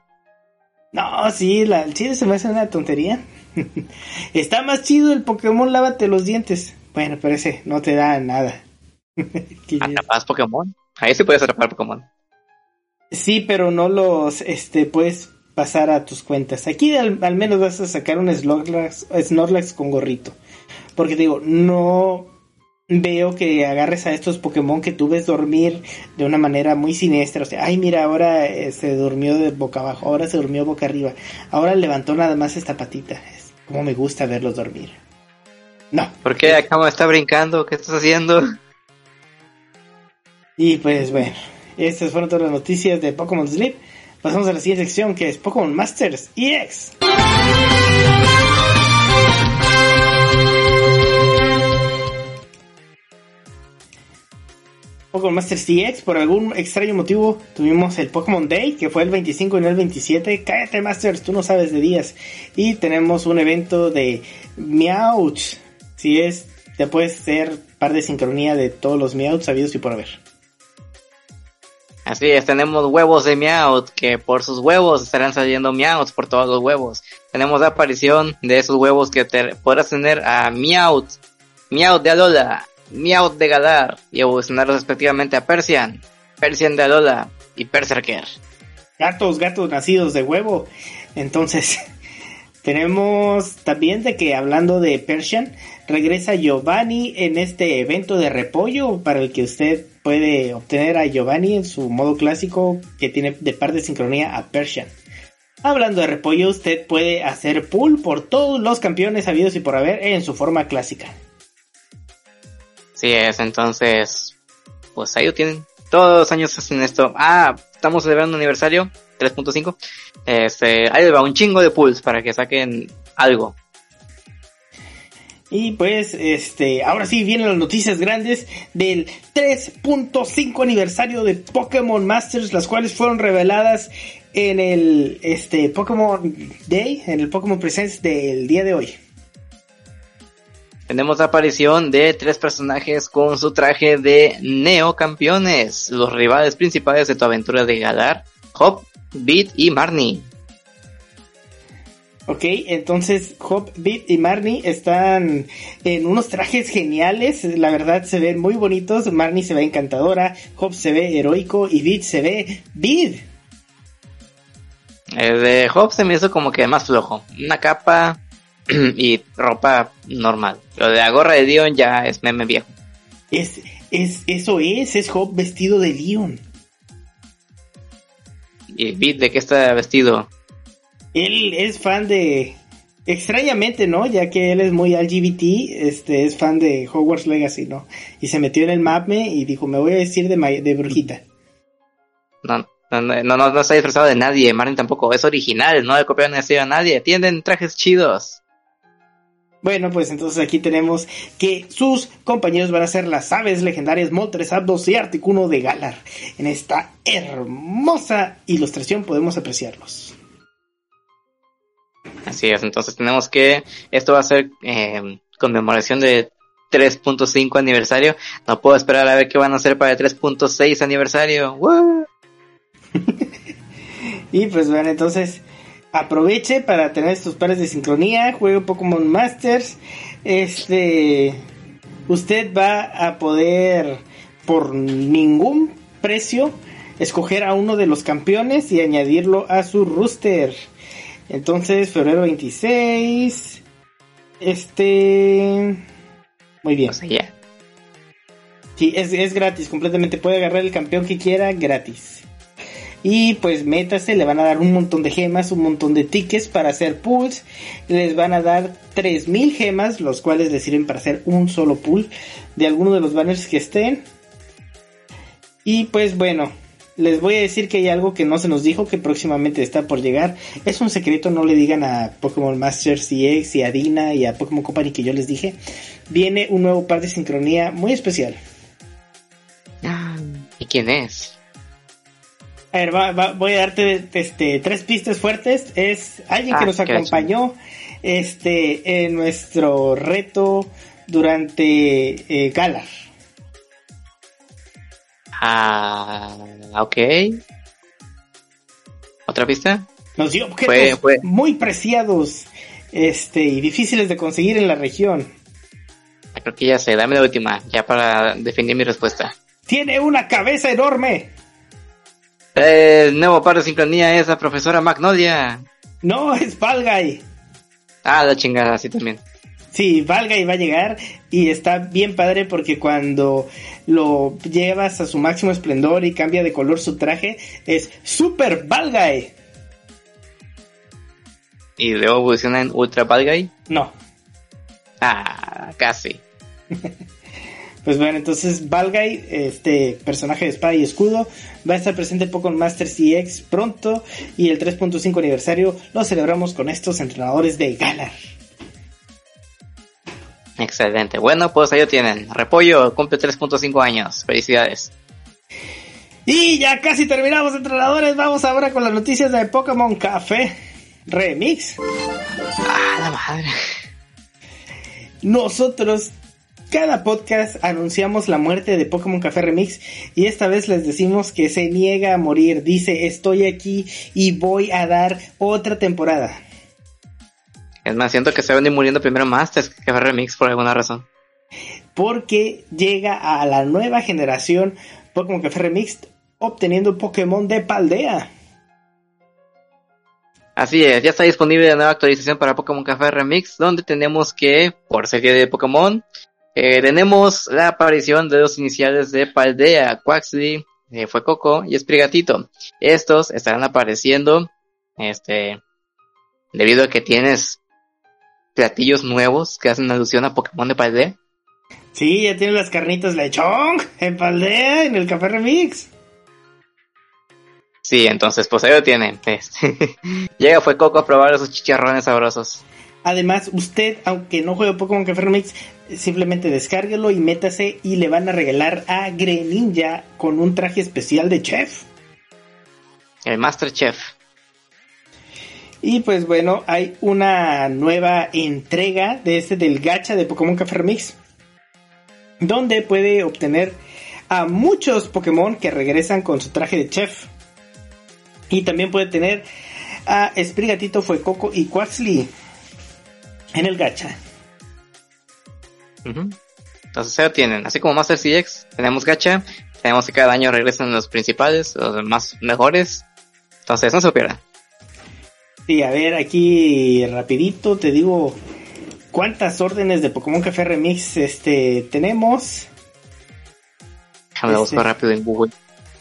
No, sí, la, sí, se me hace una tontería. [LAUGHS] Está más chido el Pokémon Lávate los dientes. Bueno, pero ese no te da nada. [LAUGHS] ¿Atrapas Pokémon? Ahí sí puedes atrapar Pokémon. Sí, pero no los este, puedes pasar a tus cuentas. Aquí al, menos vas a sacar un Snorlax, Snorlax con gorrito. Porque digo, no veo que agarres a estos Pokémon que tú ves dormir de una manera muy siniestra. O sea, ay, mira, ahora eh, se durmió de boca abajo, ahora se durmió boca arriba, ahora levantó nada más esta patita. Es como me gusta verlos dormir. No. ¿Por qué acá me está brincando? ¿Qué estás haciendo? Y pues bueno, estas fueron todas las noticias de Pokémon Sleep. Pasamos a la siguiente sección que es Pokémon Masters EX. Pokémon Masters EX, por algún extraño motivo, tuvimos el Pokémon Day, que fue el 25 y no el 27. Cállate, Masters, tú no sabes de días. Y tenemos un evento de Meowth. Si es, te puedes ser par de sincronía de todos los Meowth sabidos y por haber. Así es, tenemos huevos de Meowth, que por sus huevos estarán saliendo Meowth por todos los huevos. Tenemos la aparición de esos huevos que te, podrás tener a Meowth, Meowth de Alola, Meowth de Galar, y evolucionarlos respectivamente a Persian, Persian de Alola y Berserker. Gatos, gatos nacidos de huevo. Entonces, [LAUGHS] tenemos también de que hablando de Persian, regresa Giovanni en este evento de repollo para el que usted puede obtener a Giovanni en su modo clásico que tiene de par de sincronía a Persian. Hablando de repollo, usted puede hacer pull por todos los campeones habidos y por haber en su forma clásica. Sí es, entonces, pues ahí lo tienen. Todos los años hacen esto. Ah, estamos celebrando un aniversario 3.5. Este, ahí va un chingo de pulls para que saquen algo. Y pues, este, ahora sí vienen las noticias grandes del 3.5 aniversario de Pokémon Masters, las cuales fueron reveladas en el este Pokémon Day, en el Pokémon Presents del día de hoy. Tenemos la aparición de tres personajes con su traje de Neo Campeones, los rivales principales de tu aventura de Galar, Hop, Beat y Marnie. Ok, entonces Hop, Beat y Marnie están en unos trajes geniales, la verdad se ven muy bonitos, Marnie se ve encantadora, Hop se ve heroico y Beat se ve Beat. El de Hop se me hizo como que más flojo, una capa [CLEARS THROAT] y ropa normal. Lo de la gorra de Dion ya es meme viejo. Es, es, eso es, es Hop vestido de Leon. ¿Y Beat de qué está vestido? Él es fan de... Extrañamente, ¿no? Ya que él es muy LGBT, este, es fan de Hogwarts Legacy, ¿no? Y se metió en el mapme y dijo, me voy a vestir de, de brujita. No, no, no, no, no está disfrazado de nadie, Martin tampoco, es original, no le copiaron a nadie, tienden trajes chidos. Bueno, pues entonces aquí tenemos que sus compañeros van a ser las aves legendarias Moltres, Abdos y Articuno de Galar. En esta hermosa ilustración podemos apreciarlos. Así es, entonces tenemos que esto va a ser eh, conmemoración de 3.5 aniversario. No puedo esperar a ver qué van a hacer para el 3.6 aniversario. [LAUGHS] y pues bueno, entonces aproveche para tener sus pares de sincronía, juegue Pokémon Masters. Este, usted va a poder por ningún precio escoger a uno de los campeones y añadirlo a su rooster. Entonces, febrero 26. Este. Muy bien. Sí, es, es gratis, completamente. Puede agarrar el campeón que quiera gratis. Y pues métase, le van a dar un montón de gemas, un montón de tickets para hacer pools. Les van a dar 3000 gemas, los cuales les sirven para hacer un solo pool de alguno de los banners que estén. Y pues bueno, les voy a decir que hay algo que no se nos dijo que próximamente está por llegar. Es un secreto, no le digan a Pokémon Masters CX y a Dina y a Pokémon Company que yo les dije. Viene un nuevo par de sincronía muy especial. ¿Y quién es? A ver, voy a darte este, tres pistas fuertes. Es alguien que ah, nos acompañó este, en nuestro reto durante eh, Galar. Ah, ok. ¿Otra pista? Nos dio objetos muy preciados este, y difíciles de conseguir en la región. Creo que ya sé, dame la última, ya para definir mi respuesta. Tiene una cabeza enorme. El nuevo par de sincronía es la profesora Magnolia. No, es Valgai. Ah, la chingada, sí también. Sí, Valgai va a llegar y está bien padre porque cuando lo llevas a su máximo esplendor y cambia de color su traje, es Super Valgai. ¿Y luego evoluciona en Ultra Valgai? No. Ah, casi. [LAUGHS] Pues bueno, entonces Valgai, este personaje de espada y escudo, va a estar presente en Pokémon Master CX pronto y el 3.5 aniversario lo celebramos con estos entrenadores de Galar. Excelente. Bueno, pues ahí lo tienen. Repollo cumple 3.5 años. Felicidades. Y ya casi terminamos, entrenadores. Vamos ahora con las noticias de Pokémon Café Remix. Ah, la madre. Nosotros cada podcast anunciamos la muerte de Pokémon Café Remix y esta vez les decimos que se niega a morir. Dice, estoy aquí y voy a dar otra temporada. Es más, siento que se van a ir muriendo primero Masters que Café Remix por alguna razón. Porque llega a la nueva generación Pokémon Café Remix obteniendo Pokémon de Paldea. Así es, ya está disponible la nueva actualización para Pokémon Café Remix, donde tenemos que, por serie de Pokémon, eh, tenemos la aparición de los iniciales de Paldea, Quaxley, eh, Fue Coco y Esprigatito. Estos estarán apareciendo, este, debido a que tienes platillos nuevos que hacen alusión a Pokémon de Paldea. Sí, ya tienes las carnitas lechón en Paldea, en el Café Remix. Sí, entonces pues ahí lo tienen. Este, [LAUGHS] llega Fue Coco a probar esos chicharrones sabrosos. Además, usted, aunque no juegue Pokémon Café Remix, simplemente descárguelo y métase y le van a regalar a Greninja con un traje especial de chef. El Master Chef. Y pues bueno, hay una nueva entrega de este del gacha de Pokémon Café Remix. Donde puede obtener a muchos Pokémon que regresan con su traje de chef. Y también puede tener a Sprigatito, Fuecoco y Quaxly en el gacha. Entonces se tienen, así como Master CX, tenemos gacha, tenemos que cada año regresan los principales, los más mejores. Entonces no se. Sí, a ver, aquí rapidito te digo cuántas órdenes de Pokémon Café Remix este tenemos. Déjame buscar este, rápido en Google.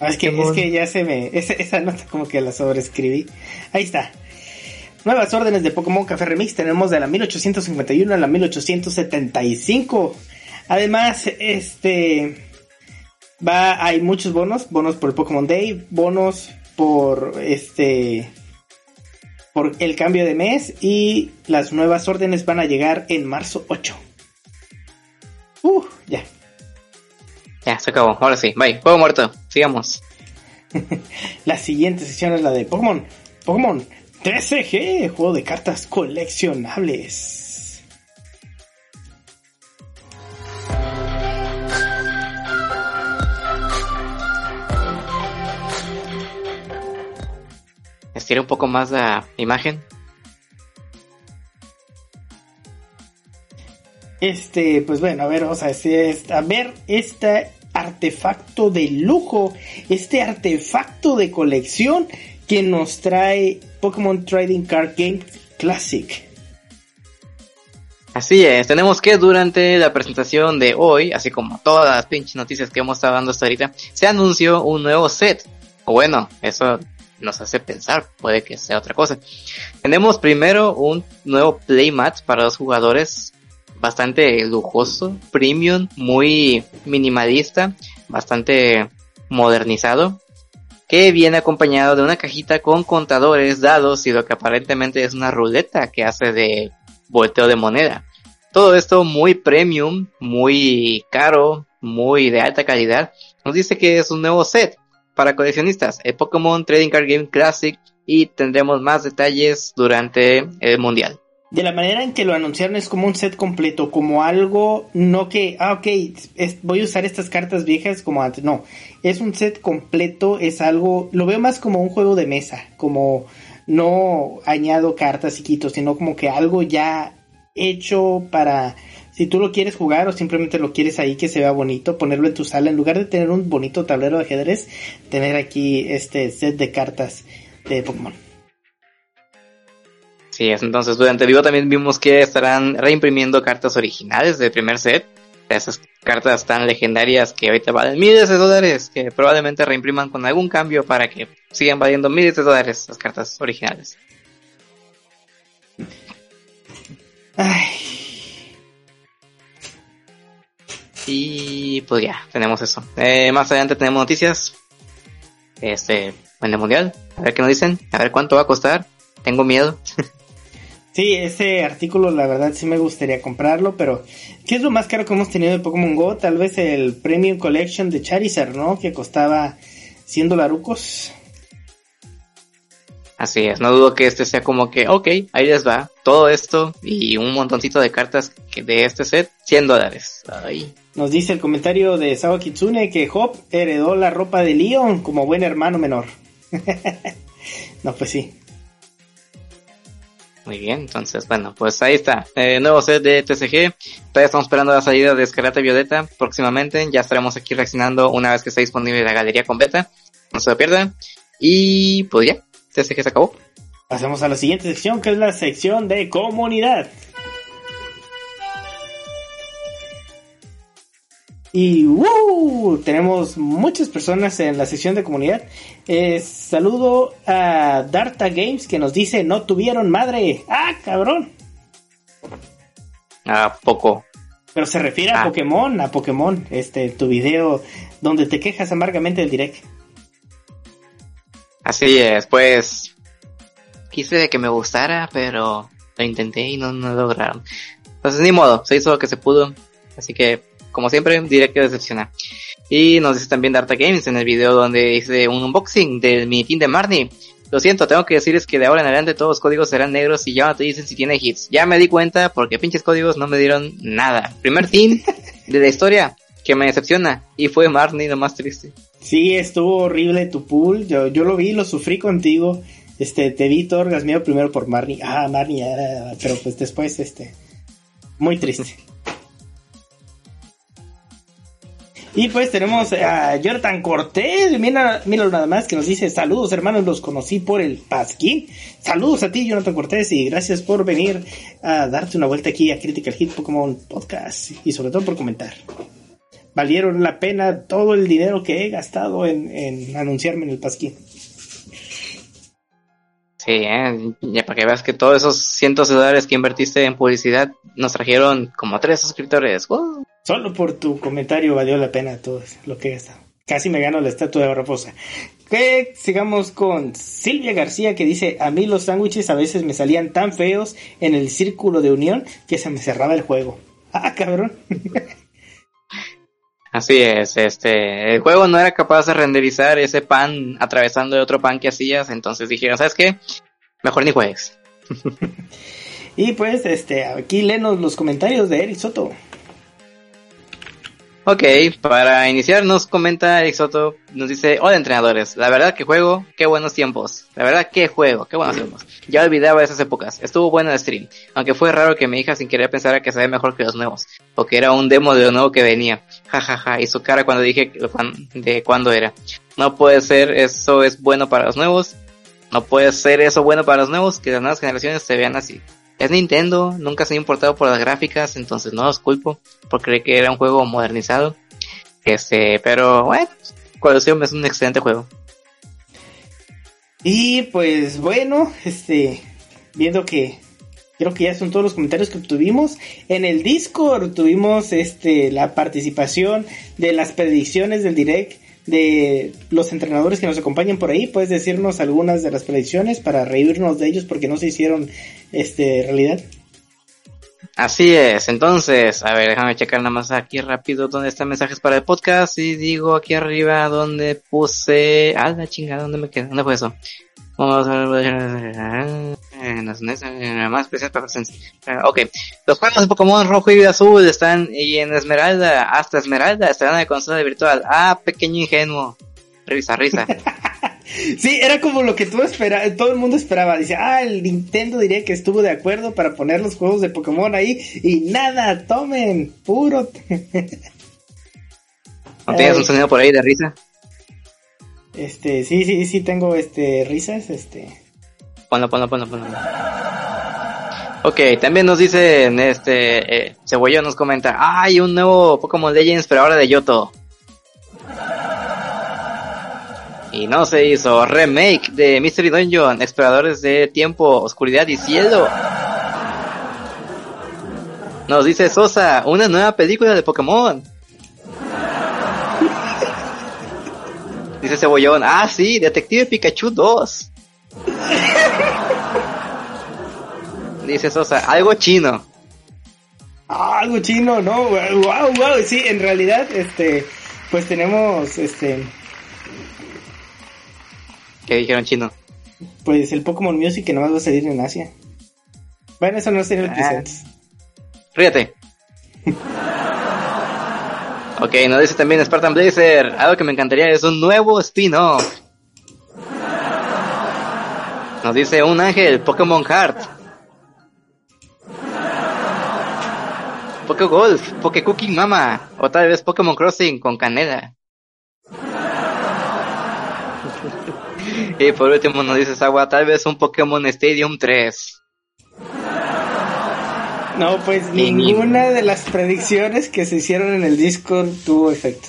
Ah, es, que, es que ya se me... Esa, esa nota como que la sobreescribí. Ahí está. Nuevas órdenes de Pokémon Café Remix tenemos de la 1851 a la 1875. Además, este va hay muchos bonos, bonos por el Pokémon Day, bonos por este por el cambio de mes y las nuevas órdenes van a llegar en marzo 8. Uh, ya. Ya, se acabó. Ahora sí. Bye. Juego muerto. Sigamos. [LAUGHS] la siguiente sesión es la de Pokémon. Pokémon TCG, juego de cartas coleccionables. Estira un poco más la imagen. Este, pues bueno, a ver, vamos a, a ver este artefacto de lujo, este artefacto de colección que nos trae Pokémon Trading Card Game Classic. Así es, tenemos que durante la presentación de hoy, así como todas las pinches noticias que hemos estado dando hasta ahorita, se anunció un nuevo set. O bueno, eso nos hace pensar, puede que sea otra cosa. Tenemos primero un nuevo playmat para los jugadores, bastante lujoso, premium, muy minimalista, bastante modernizado que viene acompañado de una cajita con contadores, dados y lo que aparentemente es una ruleta que hace de volteo de moneda. Todo esto muy premium, muy caro, muy de alta calidad. Nos dice que es un nuevo set para coleccionistas, el Pokémon Trading Card Game Classic y tendremos más detalles durante el mundial. De la manera en que lo anunciaron es como un set completo, como algo, no que, ah, ok, voy a usar estas cartas viejas como antes, no, es un set completo, es algo, lo veo más como un juego de mesa, como no añado cartas y quito, sino como que algo ya hecho para, si tú lo quieres jugar o simplemente lo quieres ahí que se vea bonito, ponerlo en tu sala, en lugar de tener un bonito tablero de ajedrez, tener aquí este set de cartas de Pokémon. Sí, entonces durante vivo también vimos que estarán reimprimiendo cartas originales del primer set. Esas cartas tan legendarias que ahorita valen miles de dólares, que probablemente reimpriman con algún cambio para que sigan valiendo miles de dólares las cartas originales. Ay. Y pues ya, tenemos eso. Eh, más adelante tenemos noticias. Este, en el mundial. A ver qué nos dicen. A ver cuánto va a costar. Tengo miedo. [LAUGHS] Sí, ese artículo la verdad sí me gustaría comprarlo, pero ¿qué es lo más caro que hemos tenido de Pokémon Go? Tal vez el Premium Collection de Charizard, ¿no? Que costaba 100 dolarucos. Así es, no dudo que este sea como que, ok, ahí les va, todo esto y un montoncito de cartas de este set, 100 dólares. Nos dice el comentario de Sawa Kitsune que Hop heredó la ropa de Leon como buen hermano menor. [LAUGHS] no, pues sí. Muy bien, entonces, bueno, pues ahí está. Eh, nuevo set de TCG. Todavía estamos esperando la salida de Escarlata Violeta próximamente. Ya estaremos aquí reaccionando una vez que esté disponible la galería completa. No se lo pierdan. Y pues ya, TCG se acabó. Pasemos a la siguiente sección, que es la sección de comunidad. Y uh, tenemos muchas personas en la sesión de comunidad. Eh, saludo a Darta Games que nos dice no tuvieron madre. Ah, cabrón. A poco. Pero se refiere a ah. Pokémon, a Pokémon, este, tu video donde te quejas amargamente del direct. Así es, pues quise que me gustara, pero lo intenté y no, no lograron. Entonces ni modo, se hizo lo que se pudo. Así que, como siempre, diré que decepciona. Y nos dice también Darta Games en el video donde hice un unboxing del mini team de Marnie. Lo siento, tengo que decirles que de ahora en adelante todos los códigos serán negros y ya no te dicen si tiene hits. Ya me di cuenta porque pinches códigos no me dieron nada. Primer team de la historia que me decepciona y fue Marnie lo más triste. Sí, estuvo horrible tu pool. Yo, yo lo vi, lo sufrí contigo. Este, te vi todo orgasmeado primero por Marnie. Ah, Marnie, ah, pero pues después, este, muy triste. Y pues tenemos a Jonathan Cortés, mira, mira nada más que nos dice saludos hermanos, los conocí por el Pasquín. Saludos a ti Jonathan Cortés y gracias por venir a darte una vuelta aquí a Critical Hit Pokémon Podcast y sobre todo por comentar. Valieron la pena todo el dinero que he gastado en anunciarme en el Pasquín. Sí, ¿eh? ya para que veas que todos esos cientos de dólares que invertiste en publicidad nos trajeron como tres suscriptores. Solo por tu comentario valió la pena todo lo que he gastado. Casi me gano la estatua de Raposa. Que sigamos con Silvia García que dice, a mí los sándwiches a veces me salían tan feos en el círculo de unión que se me cerraba el juego. [LAUGHS] Ah, cabrón. [LAUGHS] Así es, este, el juego no era capaz de renderizar ese pan atravesando el otro pan que hacías, entonces dijeron, ¿sabes qué? Mejor ni juegues. [LAUGHS] y pues, este, aquí lenos los comentarios de Eric Soto. Ok, para iniciar nos comenta Eric Soto, nos dice, hola entrenadores, la verdad que juego, qué buenos tiempos, la verdad que juego, qué buenos tiempos. Ya olvidaba esas épocas, estuvo bueno el stream, aunque fue raro que mi hija sin querer pensara que ve mejor que los nuevos, o que era un demo de lo nuevo que venía, jajaja, ja, ja. y su cara cuando dije de cuándo era. No puede ser, eso es bueno para los nuevos, no puede ser eso bueno para los nuevos, que las nuevas generaciones se vean así. Es Nintendo, nunca se ha importado por las gráficas, entonces no los culpo por creer que era un juego modernizado. Este, pero bueno, Colosseum es un excelente juego. Y pues bueno, este, viendo que creo que ya son todos los comentarios que tuvimos. En el Discord tuvimos este la participación de las predicciones del direct de los entrenadores que nos acompañan por ahí. Puedes decirnos algunas de las predicciones para reírnos de ellos porque no se hicieron este realidad. Así es, entonces, a ver, déjame checar nada más aquí rápido dónde están mensajes para el podcast y digo aquí arriba donde puse... Ah, la chingada, ¿dónde me queda? ¿Dónde fue eso? Vamos a ver... Más especial para Ok, los juegos de Pokémon rojo y azul están y en Esmeralda, hasta Esmeralda estarán en la consola virtual. Ah, pequeño ingenuo. Risa, risa. [LAUGHS] sí, era como lo que tú esperabas, todo el mundo esperaba. Dice, ah, el Nintendo diría que estuvo de acuerdo para poner los juegos de Pokémon ahí y nada, tomen, puro. [LAUGHS] ¿No tienes un sonido por ahí de risa? Este, sí, sí, sí tengo este risas, este. Ponlo, ponlo, ponlo, ponlo. Ok, también nos dice, este, eh, Cebollón nos comenta, hay un nuevo Pokémon Legends, pero ahora de Yoto. Y no se hizo remake de Mystery Dungeon, Exploradores de Tiempo, Oscuridad y Cielo. Nos dice Sosa, una nueva película de Pokémon. [LAUGHS] Dice Cebollón, ah sí, Detective Pikachu 2. [LAUGHS] Dice Sosa, algo chino. Ah, algo chino, no, wow, wow, sí, en realidad, este, pues tenemos, este, ¿Qué dijeron chino? Pues el Pokémon Music que nomás va a salir en Asia. Bueno, eso no sería el ah. Ríete. [LAUGHS] ok, nos dice también Spartan Blazer. Algo que me encantaría es un nuevo spin-off. Nos dice un ángel, Pokémon Heart. Poké Golf, Poké Cooking Mama, o tal vez Pokémon Crossing con Canela. Y por último nos dice Agua, tal vez un Pokémon Stadium 3. No, pues ninguna de las predicciones que se hicieron en el Discord tuvo efecto.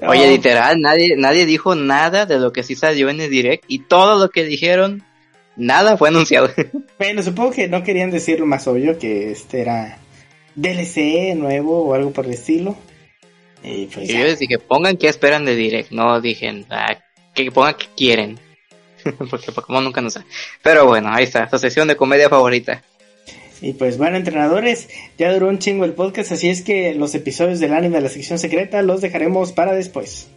Oye, literal, nadie, nadie dijo nada de lo que sí salió en el direct y todo lo que dijeron, nada fue anunciado. [LAUGHS] Bueno, supongo que no querían decir lo más obvio, que este era DLC nuevo o algo por el estilo. Y pues yo les dije, pongan qué esperan de direct, no dije, ah, que pongan que quieren. [LAUGHS] porque Pokémon nunca nos da. Pero bueno, ahí está, su sesión de comedia favorita. Y pues bueno, entrenadores, ya duró un chingo el podcast, así es que los episodios del anime de la sección secreta los dejaremos para después.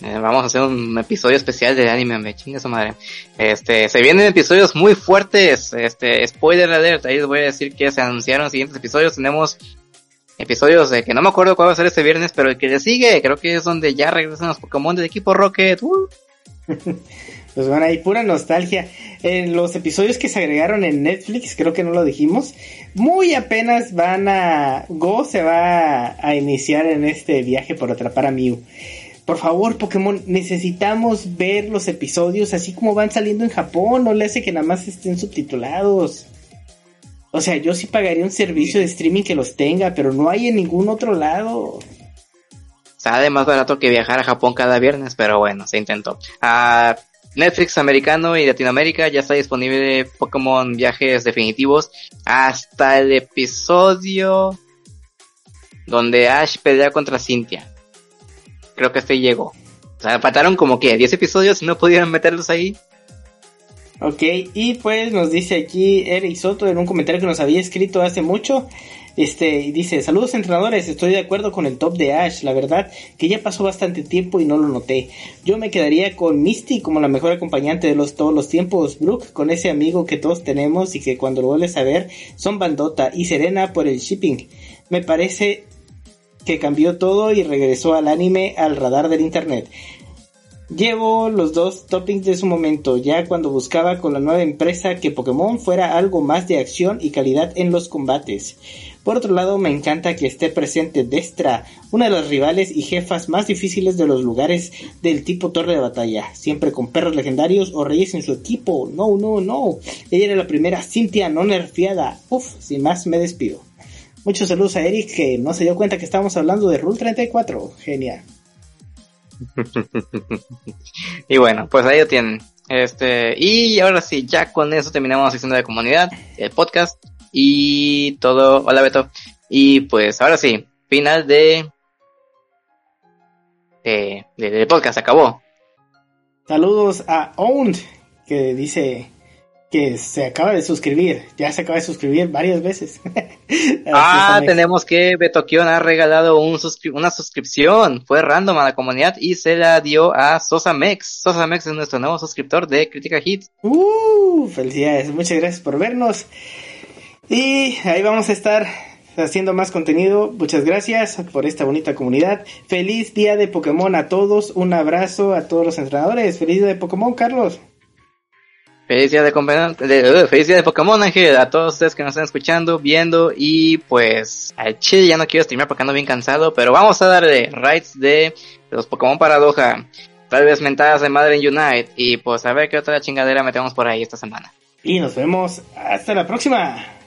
Eh, vamos a hacer un episodio especial de anime, me chinga su madre. Este, se vienen episodios muy fuertes, este, spoiler alert, ahí les voy a decir que se anunciaron los siguientes episodios, tenemos episodios de que no me acuerdo cuál va a ser este viernes, pero el que le sigue, creo que es donde ya regresan los Pokémon del equipo Rocket. Uh. [LAUGHS] pues bueno, hay pura nostalgia. En los episodios que se agregaron en Netflix, creo que no lo dijimos, muy apenas van a... Go se va a iniciar en este viaje por atrapar a Mew. Por favor, Pokémon, necesitamos ver los episodios así como van saliendo en Japón. No le hace que nada más estén subtitulados. O sea, yo sí pagaría un servicio de streaming que los tenga, pero no hay en ningún otro lado. Sale más barato que viajar a Japón cada viernes, pero bueno, se intentó. A Netflix americano y Latinoamérica ya está disponible Pokémon Viajes Definitivos hasta el episodio donde Ash pelea contra Cynthia. Creo que este llegó. O sea, faltaron como que 10 episodios y no pudieron meterlos ahí. Ok, y pues nos dice aquí Eric Soto en un comentario que nos había escrito hace mucho. Este, dice, saludos entrenadores, estoy de acuerdo con el top de Ash, la verdad que ya pasó bastante tiempo y no lo noté. Yo me quedaría con Misty como la mejor acompañante de los todos los tiempos, Brooke con ese amigo que todos tenemos y que cuando lo vuelves a ver son bandota y Serena por el shipping. Me parece que cambió todo y regresó al anime al radar del internet. Llevo los dos toppings de su momento, ya cuando buscaba con la nueva empresa que Pokémon fuera algo más de acción y calidad en los combates. Por otro lado, me encanta que esté presente Destra, una de las rivales y jefas más difíciles de los lugares del tipo torre de batalla, siempre con perros legendarios o reyes en su equipo. No, no, no. Ella era la primera Cintia no nerfeada. Uf, sin más me despido. Muchos saludos a Eric que no se dio cuenta que estábamos hablando de Rule 34. Genial. [LAUGHS] y bueno, pues ahí lo tienen. Este, y ahora sí, ya con eso terminamos la sección de comunidad, el podcast y todo. Hola Beto. Y pues ahora sí, final de, de, del podcast, acabó. Saludos a Owned, que dice que se acaba de suscribir, ya se acaba de suscribir varias veces. [LAUGHS] ah, tenemos que Betokion ha regalado un una suscripción, fue random a la comunidad y se la dio a Sosa Mex. Sosa Mex es nuestro nuevo suscriptor de Crítica Hit. Uh, felicidades, muchas gracias por vernos. Y ahí vamos a estar haciendo más contenido. Muchas gracias por esta bonita comunidad. Feliz día de Pokémon a todos. Un abrazo a todos los entrenadores. Feliz día de Pokémon, Carlos. Feliz día de, de, uh, feliz día de Pokémon, Ángel, a todos ustedes que nos están escuchando, viendo y pues al chile ya no quiero streamear porque ando bien cansado, pero vamos a darle rights de los Pokémon Paradoja, tal vez mentadas de madre en Unite y pues a ver qué otra chingadera metemos por ahí esta semana. Y nos vemos hasta la próxima.